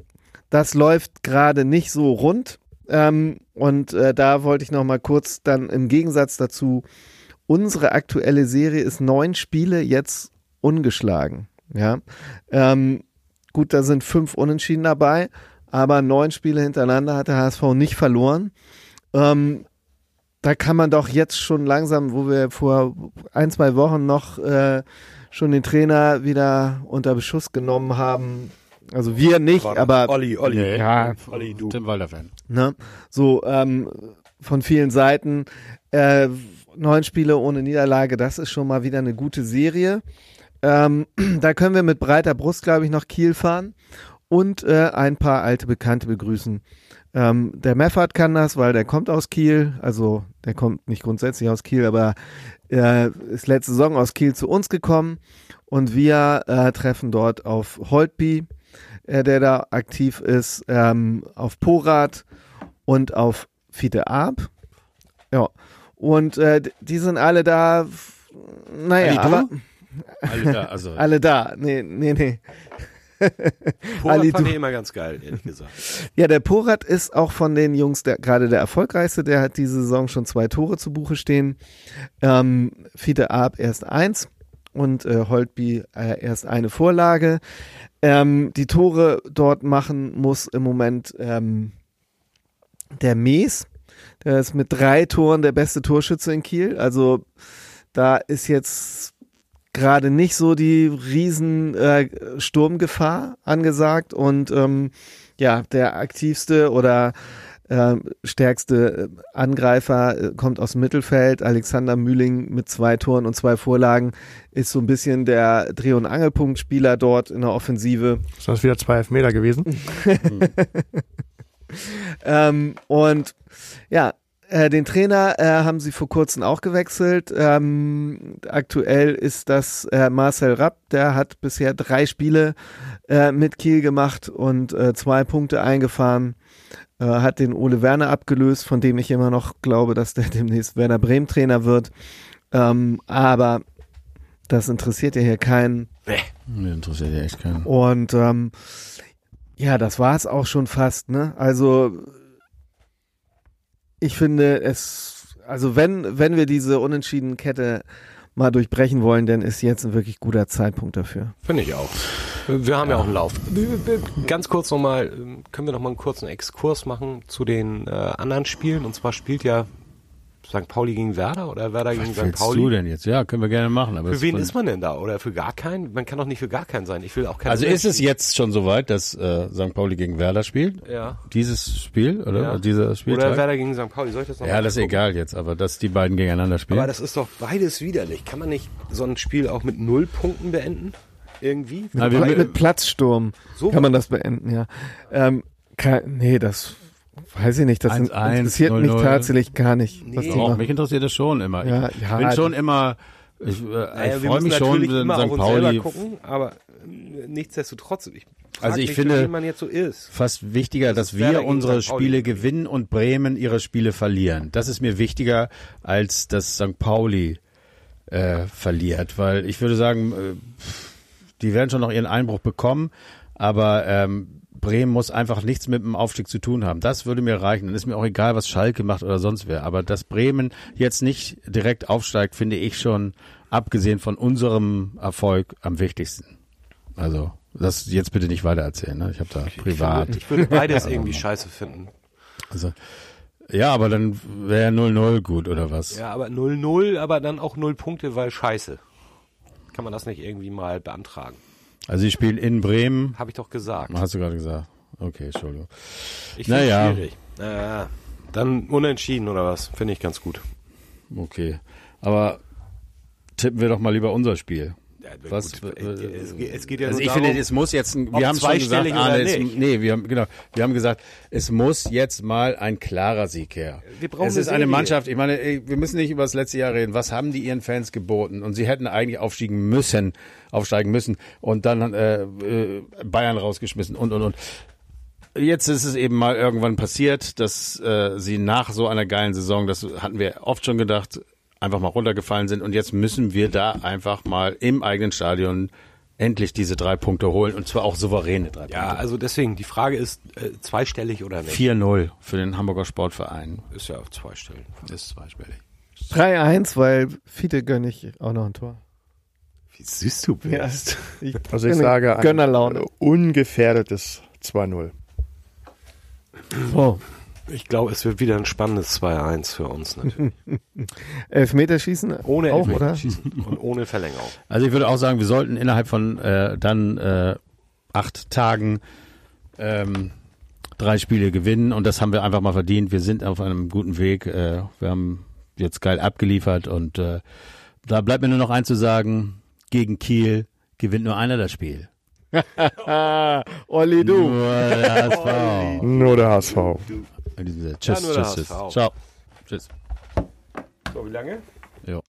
das läuft gerade nicht so rund. Ähm, und äh, da wollte ich noch mal kurz dann im Gegensatz dazu, unsere aktuelle Serie ist neun Spiele jetzt ungeschlagen. Ja, ähm, gut, da sind fünf Unentschieden dabei, aber neun Spiele hintereinander hat der HSV nicht verloren. Ähm, da kann man doch jetzt schon langsam, wo wir vor ein, zwei Wochen noch äh, schon den Trainer wieder unter Beschuss genommen haben. Also wir nicht, aber Olli, Olli. Nee. ja, Olli, du. Tim Walder-Fan. Ne? So ähm, von vielen Seiten. Äh, neun Spiele ohne Niederlage, das ist schon mal wieder eine gute Serie. Ähm, da können wir mit breiter Brust, glaube ich, nach Kiel fahren und äh, ein paar alte Bekannte begrüßen. Ähm, der Meffert kann das, weil der kommt aus Kiel. Also der kommt nicht grundsätzlich aus Kiel, aber äh, ist letzte Saison aus Kiel zu uns gekommen und wir äh, treffen dort auf Holtby, äh, der da aktiv ist, ähm, auf Porat und auf Fiete Arp. Ja. Und äh, die sind alle da, naja, Ali, aber Alle da, also. alle da. Nee, nee, nee. Porat Ali, fand du- ich immer ganz geil, ehrlich gesagt. Ja, der Porat ist auch von den Jungs der, gerade der erfolgreichste. Der hat diese Saison schon zwei Tore zu Buche stehen. Ähm, Fiete Arp erst eins und äh, Holtby äh, erst eine Vorlage. Ähm, die Tore dort machen muss im Moment ähm, der Mees. Der ist mit drei Toren der beste Torschütze in Kiel. Also da ist jetzt gerade nicht so die riesen äh, Sturmgefahr angesagt und ähm, ja, der aktivste oder äh, stärkste äh, Angreifer äh, kommt aus dem Mittelfeld. Alexander Mühling mit zwei Toren und zwei Vorlagen ist so ein bisschen der Dreh- und Angelpunktspieler dort in der Offensive. Ist das wieder zwei Elfmeter gewesen? ähm, und ja, äh, den Trainer äh, haben sie vor kurzem auch gewechselt. Ähm, aktuell ist das äh, Marcel Rapp, der hat bisher drei Spiele äh, mit Kiel gemacht und zwei Punkte eingefahren. Äh, hat den Ole Werner abgelöst, von dem ich immer noch glaube, dass der demnächst Werner Bremen Trainer wird. Ähm, aber das interessiert ja hier keinen. Nee, interessiert ja echt keinen. Und ähm, ja, das war es auch schon fast, ne? Also ich finde es, also wenn, wenn wir diese unentschiedene Kette mal durchbrechen wollen, dann ist jetzt ein wirklich guter Zeitpunkt dafür. Finde ich auch. Wir haben ja, auch einen Lauf. Ganz kurz nochmal, können wir nochmal einen kurzen Exkurs machen zu den äh, anderen Spielen? Und zwar spielt ja St. Pauli gegen Werder oder Werder gegen Was St. willst Pauli? du denn jetzt? Ja, können wir gerne machen. Aber Für es wen ist man denn da? Oder für gar keinen? Man kann doch nicht für gar keinen sein. Ich will auch keinen. Also ist es jetzt schon soweit, dass äh, St. Pauli gegen Werder spielt? Ja. Dieses Spiel oder Ja. dieser Spieltag? Oder Werder gegen St. Pauli. Soll ich das noch ja, mal das ist gucken? egal jetzt, aber dass die beiden gegeneinander spielen. Aber das ist doch beides widerlich. Kann man nicht so ein Spiel auch mit null Punkten beenden? Irgendwie? Na, Mit, wir- mit Platzsturm So kann man das beenden, ja. Ähm, kann, nee, das weiß ich nicht. Das 1-1, interessiert mich 0-0. tatsächlich gar nicht. Was Nee. die Doch, machen. mich interessiert das schon immer. Ja, ich ja, bin schon immer, ich, äh, Naja, ich wir freue müssen mich schon, natürlich wenn immer auf St. uns selber Pauli gucken, aber nichtsdestotrotz. Ich Also ich mich, finde- so ist. fast wichtiger, Das dass wir unsere. Spiele gewinnen und Bremen ihre Spiele verlieren. Das ist mir wichtiger, als dass St. Pauli äh, verliert, weil ich würde sagen, äh, die werden schon noch ihren Einbruch bekommen, aber ähm, Bremen muss einfach nichts mit dem Aufstieg zu tun haben. Das würde mir reichen. Dann ist mir auch egal, was Schalke macht oder sonst wer. Aber dass Bremen jetzt nicht direkt aufsteigt, finde ich schon, abgesehen von unserem Erfolg, am wichtigsten. Also, das jetzt bitte nicht weitererzählen. Ne? Ich habe da privat. Ich würde beides irgendwie scheiße finden. Also, ja, aber dann wäre 0-0 gut, oder was? Ja, aber 0-0, aber dann auch 0 Punkte, weil scheiße. Kann man das nicht irgendwie mal beantragen? Also, sie spielen in Bremen. Habe ich doch gesagt. Hast du gerade gesagt. Okay, Entschuldigung. Ich finde Naja. schwierig. Naja, dann unentschieden oder was? Finde ich ganz gut. Okay. Aber tippen wir doch mal lieber unser Spiel. Was, gut, es, es geht ja Also ich darum, finde, es muss jetzt, wir haben schon gesagt, Arne, es, nee, wir haben, genau, wir haben gesagt, es muss jetzt mal ein klarer Sieg her. Wir brauchen es ist eine. Mannschaft, ich meine, wir müssen nicht über das letzte Jahr reden. Was haben die ihren Fans geboten? Und sie hätten eigentlich aufsteigen müssen, aufsteigen müssen und dann äh, äh, Bayern rausgeschmissen und, und, und. Jetzt ist es eben mal irgendwann passiert, dass äh, sie nach so einer geilen Saison, das hatten wir oft schon gedacht, einfach mal runtergefallen sind und jetzt müssen wir da einfach mal im eigenen Stadion endlich diese drei Punkte holen und zwar auch souveräne drei Ja, Punkte. also deswegen, die Frage ist, äh, zweistellig oder nicht? 4-0 für den Hamburger Sportverein. Ist ja auf zweistellig. Ist zweistellig. 3-1, weil Fiete gönne ich auch noch ein Tor. Wie süß du bist. Ich Also ich sage ein Gönnerlaune. äh, ungefährdetes 2-0. So, Ich glaube, es wird wieder ein spannendes 2-1 für uns natürlich. Elfmeterschießen Ohne auch, oder? Elfmeterschießen und ohne Verlängerung. Also ich würde auch sagen, wir sollten innerhalb von äh, dann äh, acht Tagen ähm, drei Spiele gewinnen und das haben wir einfach mal verdient. Wir sind auf einem guten Weg. Äh, wir haben jetzt geil abgeliefert und äh, da bleibt mir nur noch eins zu sagen, gegen Kiel gewinnt nur einer das Spiel. Olli, du. Nur der HSV. Nur der HSV. In diesem Sinne, Tschüss, tschüss, tschüss. Ciao. Tschüss. So, wie lange?